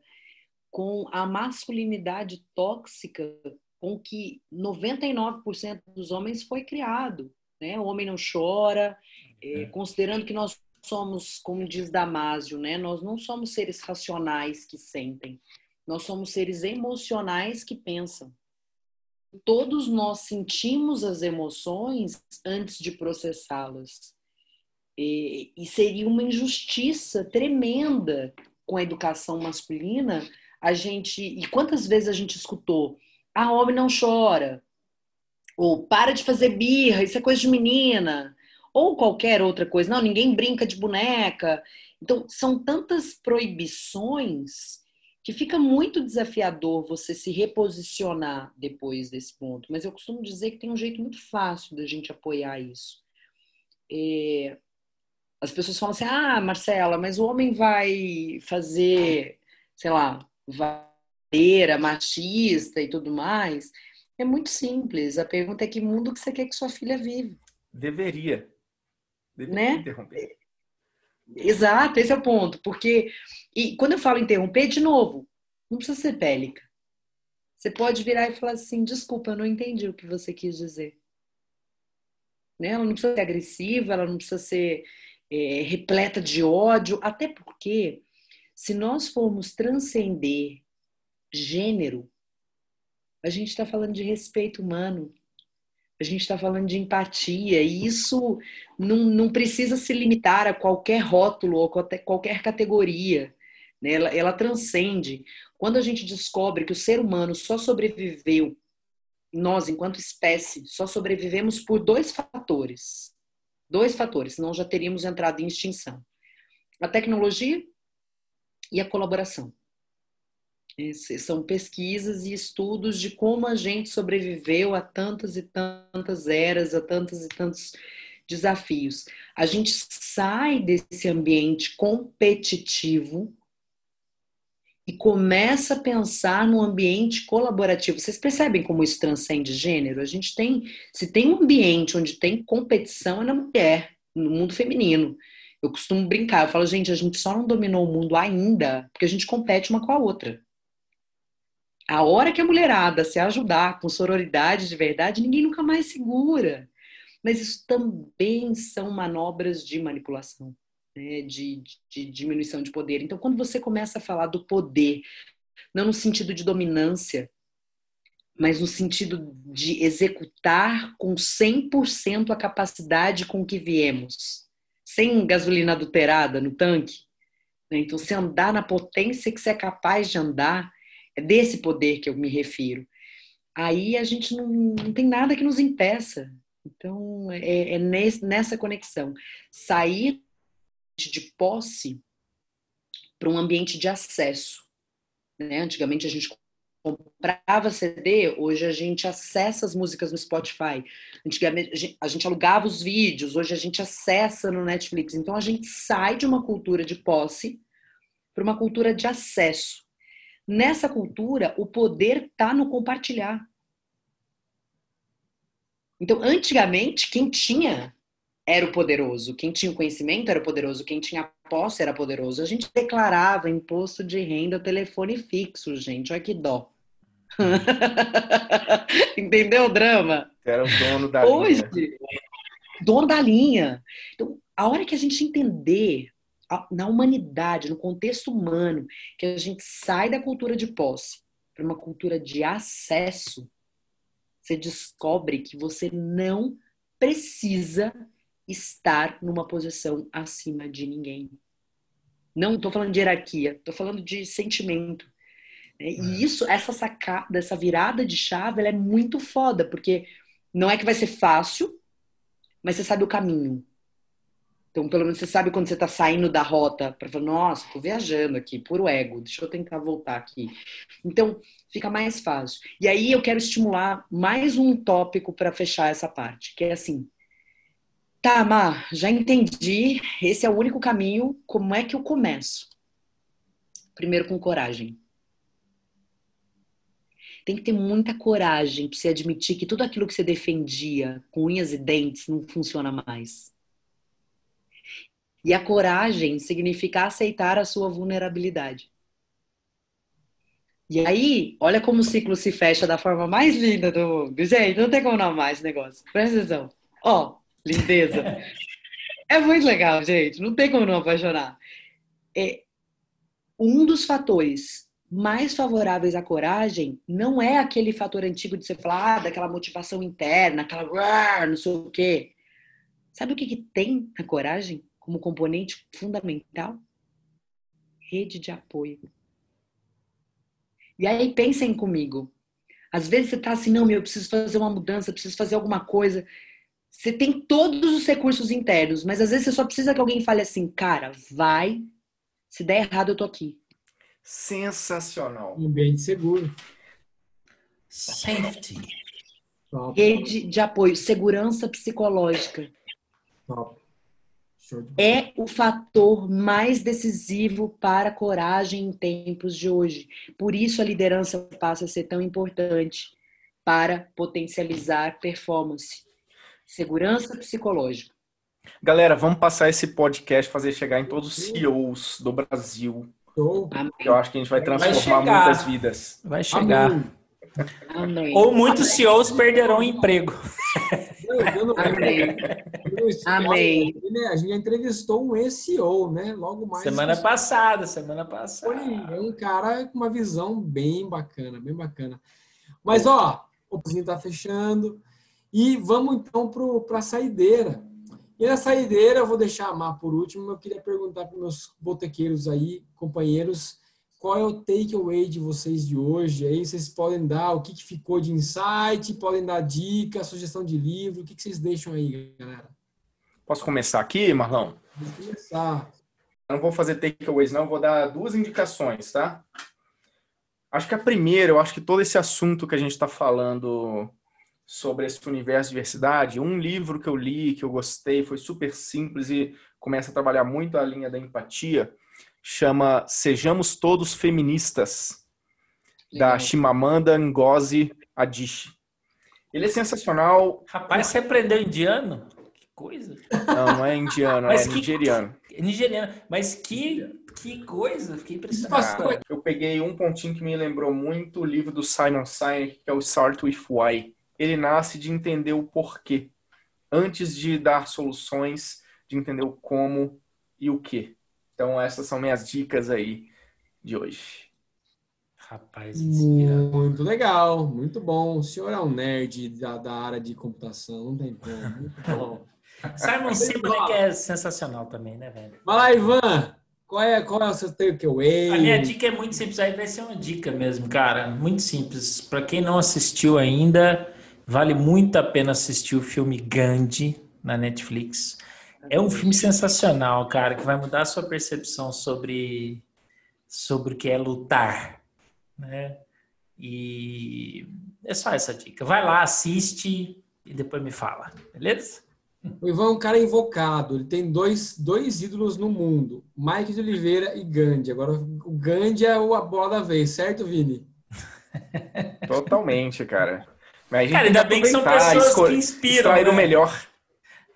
com a masculinidade tóxica com que 99% dos homens foi criado. Né? O homem não chora, é, considerando que nós somos, como diz Damásio, né? Nós não somos seres racionais que sentem. Nós somos seres emocionais que pensam. Todos nós sentimos as emoções antes de processá-las. E, e seria uma injustiça tremenda com a educação masculina a gente. E quantas vezes a gente escutou? Ah, homem não chora. Ou para de fazer birra, isso é coisa de menina ou qualquer outra coisa. Não, ninguém brinca de boneca. Então, são tantas proibições que fica muito desafiador você se reposicionar depois desse ponto. Mas eu costumo dizer que tem um jeito muito fácil da gente apoiar isso. É... As pessoas falam assim: ah, Marcela, mas o homem vai fazer, sei lá, vareira, machista e tudo mais. É muito simples. A pergunta é que mundo que você quer que sua filha vive? Deveria né? interromper. Exato, esse é o ponto. Porque, e quando eu falo interromper, de novo, não precisa ser bélica. Você pode virar e falar assim: desculpa, eu não entendi o que você quis dizer. Né? Ela não precisa ser agressiva, ela não precisa ser é, repleta de ódio, até porque, se nós formos transcender gênero, a gente está falando de respeito humano a gente está falando de empatia, e isso não, não precisa se limitar a qualquer rótulo ou qualquer categoria. Né? Ela, ela transcende. Quando a gente descobre que o ser humano só sobreviveu, nós, enquanto espécie, só sobrevivemos por dois fatores. Dois fatores, senão já teríamos entrado em extinção: a tecnologia e a colaboração. São pesquisas e estudos de como a gente sobreviveu a tantas e tantas eras, a tantos e tantos desafios. A gente sai desse ambiente competitivo e começa a pensar no ambiente colaborativo. Vocês percebem como isso transcende gênero? A gente tem, se tem um ambiente onde tem competição é na mulher, no mundo feminino. Eu costumo brincar, eu falo, gente, a gente só não dominou o mundo ainda porque a gente compete uma com a outra. A hora que a mulherada se ajudar com sororidade de verdade, ninguém nunca mais segura. Mas isso também são manobras de manipulação, né? de, de, de diminuição de poder. Então, quando você começa a falar do poder, não no sentido de dominância, mas no sentido de executar com 100% a capacidade com que viemos, sem gasolina adulterada no tanque. Né? Então, se andar na potência que você é capaz de andar, é desse poder que eu me refiro. Aí a gente não, não tem nada que nos impeça. Então, é, é nesse, nessa conexão. Sair de posse para um ambiente de acesso. Né? Antigamente a gente comprava CD, hoje a gente acessa as músicas no Spotify. Antigamente a gente alugava os vídeos, hoje a gente acessa no Netflix. Então a gente sai de uma cultura de posse para uma cultura de acesso. Nessa cultura, o poder está no compartilhar. Então, antigamente, quem tinha era o poderoso, quem tinha o conhecimento era o poderoso, quem tinha posse era poderoso. A gente declarava imposto de renda, telefone fixo, gente, olha que dó. Entendeu o drama? Era o dono da Hoje, linha. dono da linha. Então, a hora que a gente entender a- na humanidade, no contexto humano, que a gente sai da cultura de posse para uma cultura de acesso, você descobre que você não precisa estar numa posição acima de ninguém. Não estou falando de hierarquia, estou falando de sentimento. Né? E isso, essa sacada, essa virada de chave, ela é muito foda, porque não é que vai ser fácil, mas você sabe o caminho. Então, pelo menos você sabe quando você está saindo da rota para falar, nossa, tô viajando aqui, puro ego, deixa eu tentar voltar aqui. Então, fica mais fácil. E aí eu quero estimular mais um tópico para fechar essa parte, que é assim. Tá, Mar, já entendi, esse é o único caminho, como é que eu começo? Primeiro com coragem. Tem que ter muita coragem para você admitir que tudo aquilo que você defendia com unhas e dentes não funciona mais. E a coragem significa aceitar a sua vulnerabilidade. E aí, olha como o ciclo se fecha da forma mais linda do mundo. Gente, não tem como não amar esse negócio. Presta atenção. Ó, lindeza. É muito legal, gente. Não tem como não apaixonar. É, um dos fatores mais favoráveis à coragem não é aquele fator antigo de você falar ah, daquela motivação interna, aquela "Uar", não sei o quê. Sabe o que, que tem na coragem como componente fundamental? Rede de apoio. E aí pensem comigo. Às vezes você tá assim, não, meu, eu preciso fazer uma mudança, preciso fazer alguma coisa. Você tem todos os recursos internos, mas às vezes você só precisa que alguém fale assim, cara, vai. Se der errado, eu tô aqui. Sensacional. Um ambiente seguro. Safety. Top, Rede de apoio, segurança psicológica. top. É o fator mais decisivo para a coragem em tempos de hoje. Por isso a liderança passa a ser tão importante para potencializar performance. Segurança psicológica. Galera, vamos passar esse podcast, fazer chegar em todos os CEOs do Brasil. Show. que Eu acho que a gente vai transformar chegar. muitas vidas. Vai chegar. Amém. Amém. Ou muitos CEOs perderão o emprego. Não- Amém. Amém. né, A gente já entrevistou um SEO, né? Logo mais. Semana passada, semana passada. é um cara com uma visão bem bacana, bem bacana. Mas, ó, o presidente tá fechando. E vamos então para a saideira. E na saideira, eu vou deixar a Mar por último. Eu queria perguntar para meus botequeiros aí, companheiros, qual é o takeaway de vocês de hoje? Aí vocês podem dar o que, que ficou de insight, podem dar dica, sugestão de livro, o que, que vocês deixam aí, galera? Posso começar aqui, Marlão? Vamos começar. Eu não vou fazer takeaways, não. eu Vou dar duas indicações, tá? Acho que a primeira, eu acho que todo esse assunto que a gente está falando sobre esse universo de diversidade, um livro que eu li, que eu gostei, foi super simples e começa a trabalhar muito a linha da empatia, chama Sejamos Todos Feministas, da. Chimamanda Ngozi Adichie. Ele é sensacional. Rapaz, você aprendeu indiano? Que coisa. Não, não é indiano, Mas é que- nigeriano. É Nigeriano. Mas que, que coisa. Fiquei impressionado. Cara, eu peguei um pontinho que me lembrou muito o livro do Simon Sinek, que é o Start with Why. Ele nasce de entender o porquê, antes de dar soluções, de entender o como e o que. Então, essas são minhas dicas aí de hoje. Rapaz, inspirado. Muito legal, muito bom. O senhor é um nerd da, da área de computação, não tem como. Muito bom. Simon Sinek é sensacional também, né, velho? Vai lá, Ivan. Qual é, qual é o seu takeaway? A minha dica é muito simples, aí vai ser uma dica mesmo, cara. Muito simples. Para quem não assistiu ainda, vale muito a pena assistir o filme Gandhi na Netflix. É um filme sensacional, cara, que vai mudar a sua percepção sobre, sobre o que é lutar, né? E é só essa dica. Vai lá, assiste e depois me fala, beleza? O Ivan é um cara invocado. Ele tem dois, dois ídolos no mundo: Mike de Oliveira e Gandhi. Agora, o Gandhi é o- a bola da vez, certo, Vini? Totalmente, cara. Mas a gente Cara, ainda bem que são pessoas que inspiram. extrair o né? melhor.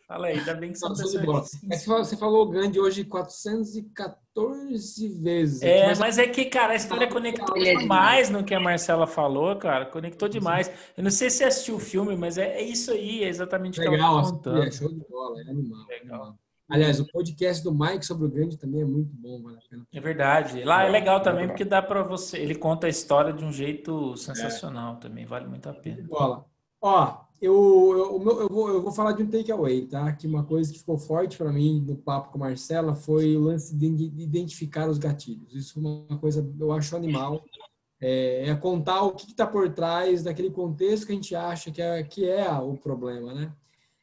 Fala aí, ainda bem que você Show de bola. É que você falou o Gandhi hoje 414 vezes. É, mas é que, cara, a história conectou demais no que a Marcela falou, cara. Conectou demais. Eu não sei se você assistiu o filme, mas é, é isso aí, é exatamente o que ela Legal, tá contando. é show de bola, é animal. Legal. animal. Aliás, o podcast do Mike sobre o Gandhi também é muito bom, vale a pena. É verdade. Lá é legal também porque dá pra você. Ele conta a história de um jeito sensacional também. Vale muito a pena. Bola. Ó, eu, eu, o meu- eu vou, eu vou falar de um takeaway, tá? Que uma coisa que ficou forte para mim no papo com a Marcela foi o lance de de identificar os gatilhos. Isso é uma coisa eu acho animal. É, é contar o que está por trás daquele contexto que a gente acha que é, que é o problema, né?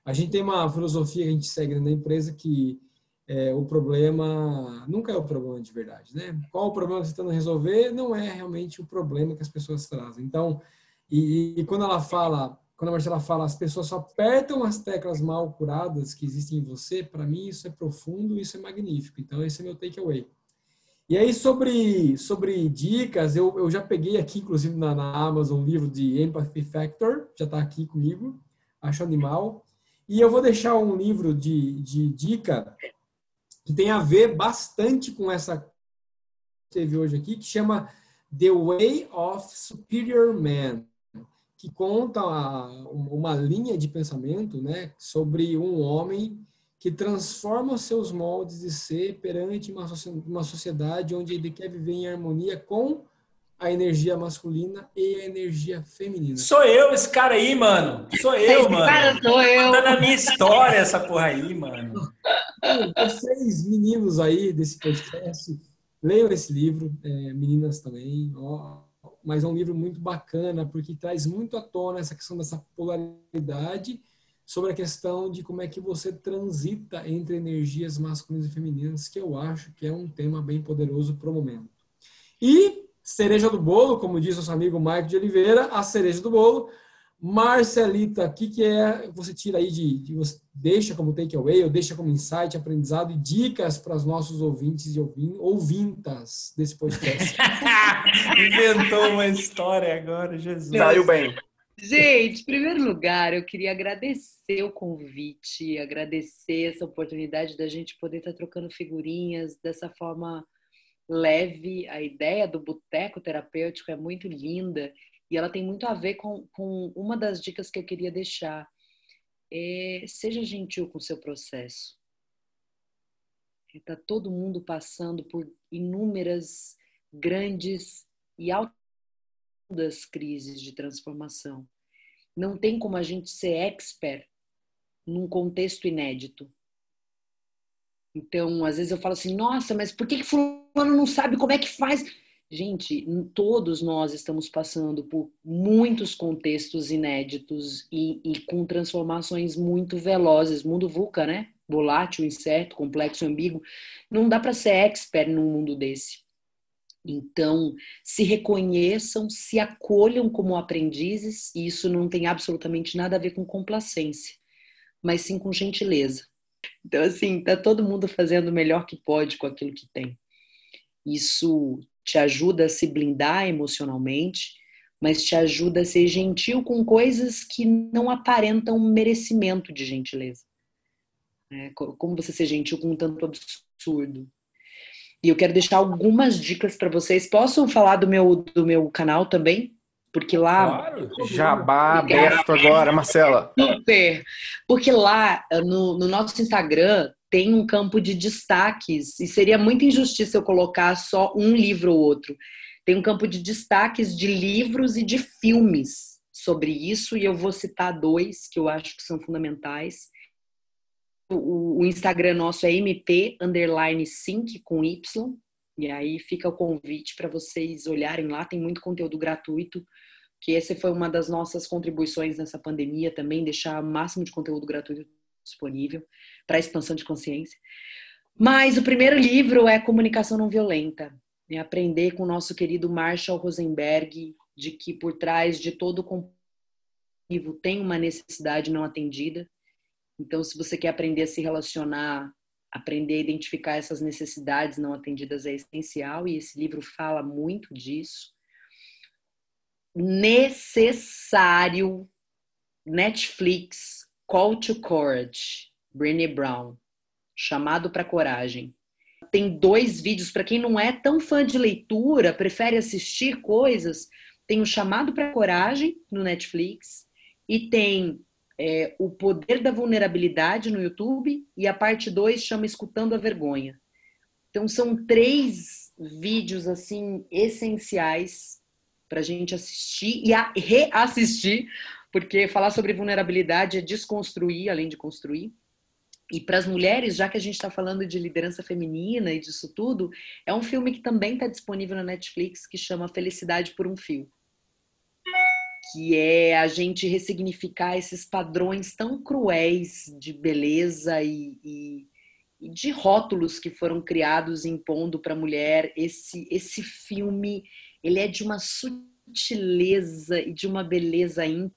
A gente tem uma filosofia que a gente segue na empresa que é, o problema nunca é o problema de verdade, né? Qual o problema que você está tentando resolver não é realmente o problema que as pessoas trazem. Então, e, e quando ela fala, quando a Marcela fala, as pessoas só apertam as teclas mal curadas que existem em você, para mim isso é profundo, isso é magnífico. Então, esse é meu takeaway. E aí, sobre, sobre dicas, eu, eu já peguei aqui, inclusive na, na Amazon, um livro de Empathy Factor, já está aqui comigo, acho animal. E eu vou deixar um livro de, de dica que tem a ver bastante com essa que teve hoje aqui, que chama The Way of Superior Man, que conta uma linha de pensamento né, sobre um homem que transforma os seus moldes de ser perante uma sociedade onde ele quer viver em harmonia com a energia masculina e a energia feminina. Sou eu esse cara aí, mano. Sou eu, Esse mano. cara sou eu. Tá na minha história essa porra aí, mano. Vocês, meninos aí desse podcast, leiam esse livro, é, meninas também, ó, mas é um livro muito bacana, porque traz muito à tona essa questão dessa polaridade sobre a questão de como é que você transita entre energias masculinas e femininas, que eu acho que é um tema bem poderoso para o momento. E cereja do bolo, como diz nosso amigo Mike de Oliveira, a cereja do bolo, Marcelita, o que, que é você tira aí de, de você deixa como takeaway ou deixa como insight, aprendizado e dicas para os nossos ouvintes e ouvin, ouvintas desse podcast? Inventou uma história agora, Jesus. Saiu bem. Gente, em primeiro lugar, eu queria agradecer o convite, agradecer essa oportunidade da gente poder estar trocando figurinhas dessa forma leve. A ideia do boteco terapêutico é muito linda e ela tem muito a ver com, com uma das dicas que eu queria deixar. É, seja gentil com o seu processo. Está todo mundo passando por inúmeras grandes e altas crises de transformação. Não tem como a gente ser expert num contexto inédito. Então, às vezes eu falo assim, nossa, mas por que, que fulano não sabe como é que faz? Gente, todos nós estamos passando por muitos contextos inéditos e, e com transformações muito velozes. Mundo VUCA, né? Volátil, incerto, complexo, ambíguo. Não dá para ser expert num mundo desse. Então, se reconheçam, se acolham como aprendizes, e isso não tem absolutamente nada a ver com complacência, mas sim com gentileza. Então, assim, tá todo mundo fazendo o melhor que pode com aquilo que tem. Isso te ajuda a se blindar emocionalmente, mas te ajuda a ser gentil com coisas que não aparentam merecimento de gentileza. É, como você ser gentil com um tanto absurdo. E eu quero deixar algumas dicas para vocês. Posso falar do meu, do meu canal também? Porque lá. Claro. Jabá aberto agora, Marcela. Super! Porque lá no, no nosso Instagram tem um campo de destaques, e seria muita injustiça eu colocar só um livro ou outro. Tem um campo de destaques de livros e de filmes sobre isso, e eu vou citar dois que eu acho que são fundamentais. O, o Instagram nosso é mp underline sync com Y, e aí fica o convite para vocês olharem lá, tem muito conteúdo gratuito, que essa foi uma das nossas contribuições nessa pandemia também, deixar o máximo de conteúdo gratuito disponível para expansão de consciência. Mas o primeiro livro é Comunicação Não Violenta, é aprender com o nosso querido Marshall Rosenberg de que por trás de todo comunicativo tem uma necessidade não atendida. Então, se você quer aprender a se relacionar, aprender a identificar essas necessidades não atendidas é essencial e esse livro fala muito disso. Necessário Netflix Call to Courage. Brené Brown, Chamado para Coragem. Tem dois vídeos para quem não é tão fã de leitura, prefere assistir coisas. Tem o Chamado para Coragem no Netflix e tem é, O Poder da Vulnerabilidade no YouTube e a parte 2 chama Escutando a Vergonha. Então são três vídeos assim essenciais para a gente assistir e a reassistir, porque falar sobre vulnerabilidade é desconstruir além de construir. E para as mulheres, já que a gente está falando de liderança feminina e disso tudo, é um filme que também está disponível na Netflix que chama Felicidade por um Fio que é a gente ressignificar esses padrões tão cruéis de beleza e, e, e de rótulos que foram criados impondo para a mulher. Esse, esse filme ele é de uma sutileza e de uma beleza ímpar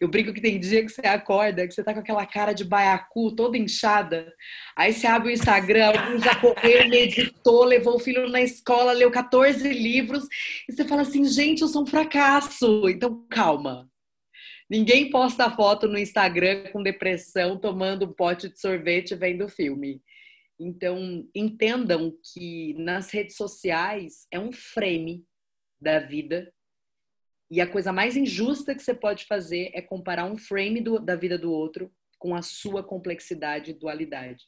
eu brinco que tem dia que você acorda, que você tá com aquela cara de baiacu toda inchada. Aí você abre o Instagram, alguém já correu, meditou, levou o filho na escola, leu 14 livros. E você fala assim, gente, eu sou um fracasso. Então, calma. Ninguém posta foto no Instagram com depressão, tomando um pote de sorvete vendo filme. Então, entendam que nas redes sociais é um frame da vida e a coisa mais injusta que você pode fazer é comparar um frame do, da vida do outro com a sua complexidade e dualidade.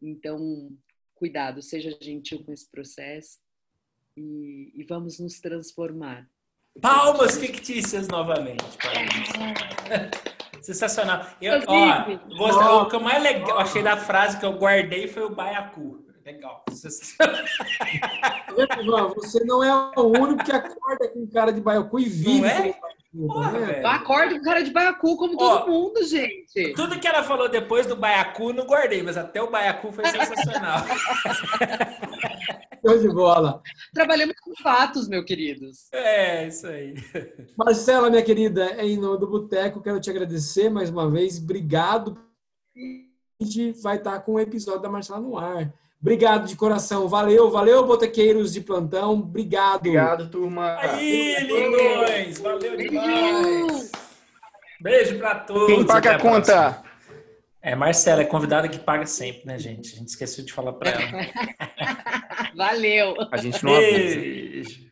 Então, cuidado, seja gentil com esse processo e, e vamos nos transformar. Palmas fictícias novamente. Sensacional. Eu, ó, o que eu mais legal, achei da frase que eu guardei foi o baiacu. Legal. Você não é o único que acorda com cara de baiacu e vive não é? Porra, né? Eu acordo com cara de baiacu como Ó, todo mundo, gente. Tudo que ela falou depois do baiacu não guardei, mas até o baiacu foi sensacional. Show de bola. Trabalhamos com fatos, meus queridos. É, isso aí. Marcela, minha querida, em nome do Boteco, quero te agradecer mais uma vez. Obrigado. A gente vai estar com o episódio da Marcela no ar. Obrigado de coração. Valeu, valeu, botequeiros de plantão. Obrigado. Obrigado, turma. Aí, lindões. Valeu demais. Beijo para todos. Quem paga a conta? É, Marcela, é convidada que paga sempre, né, gente? A gente esqueceu de falar para ela. Valeu. A gente não Beijo.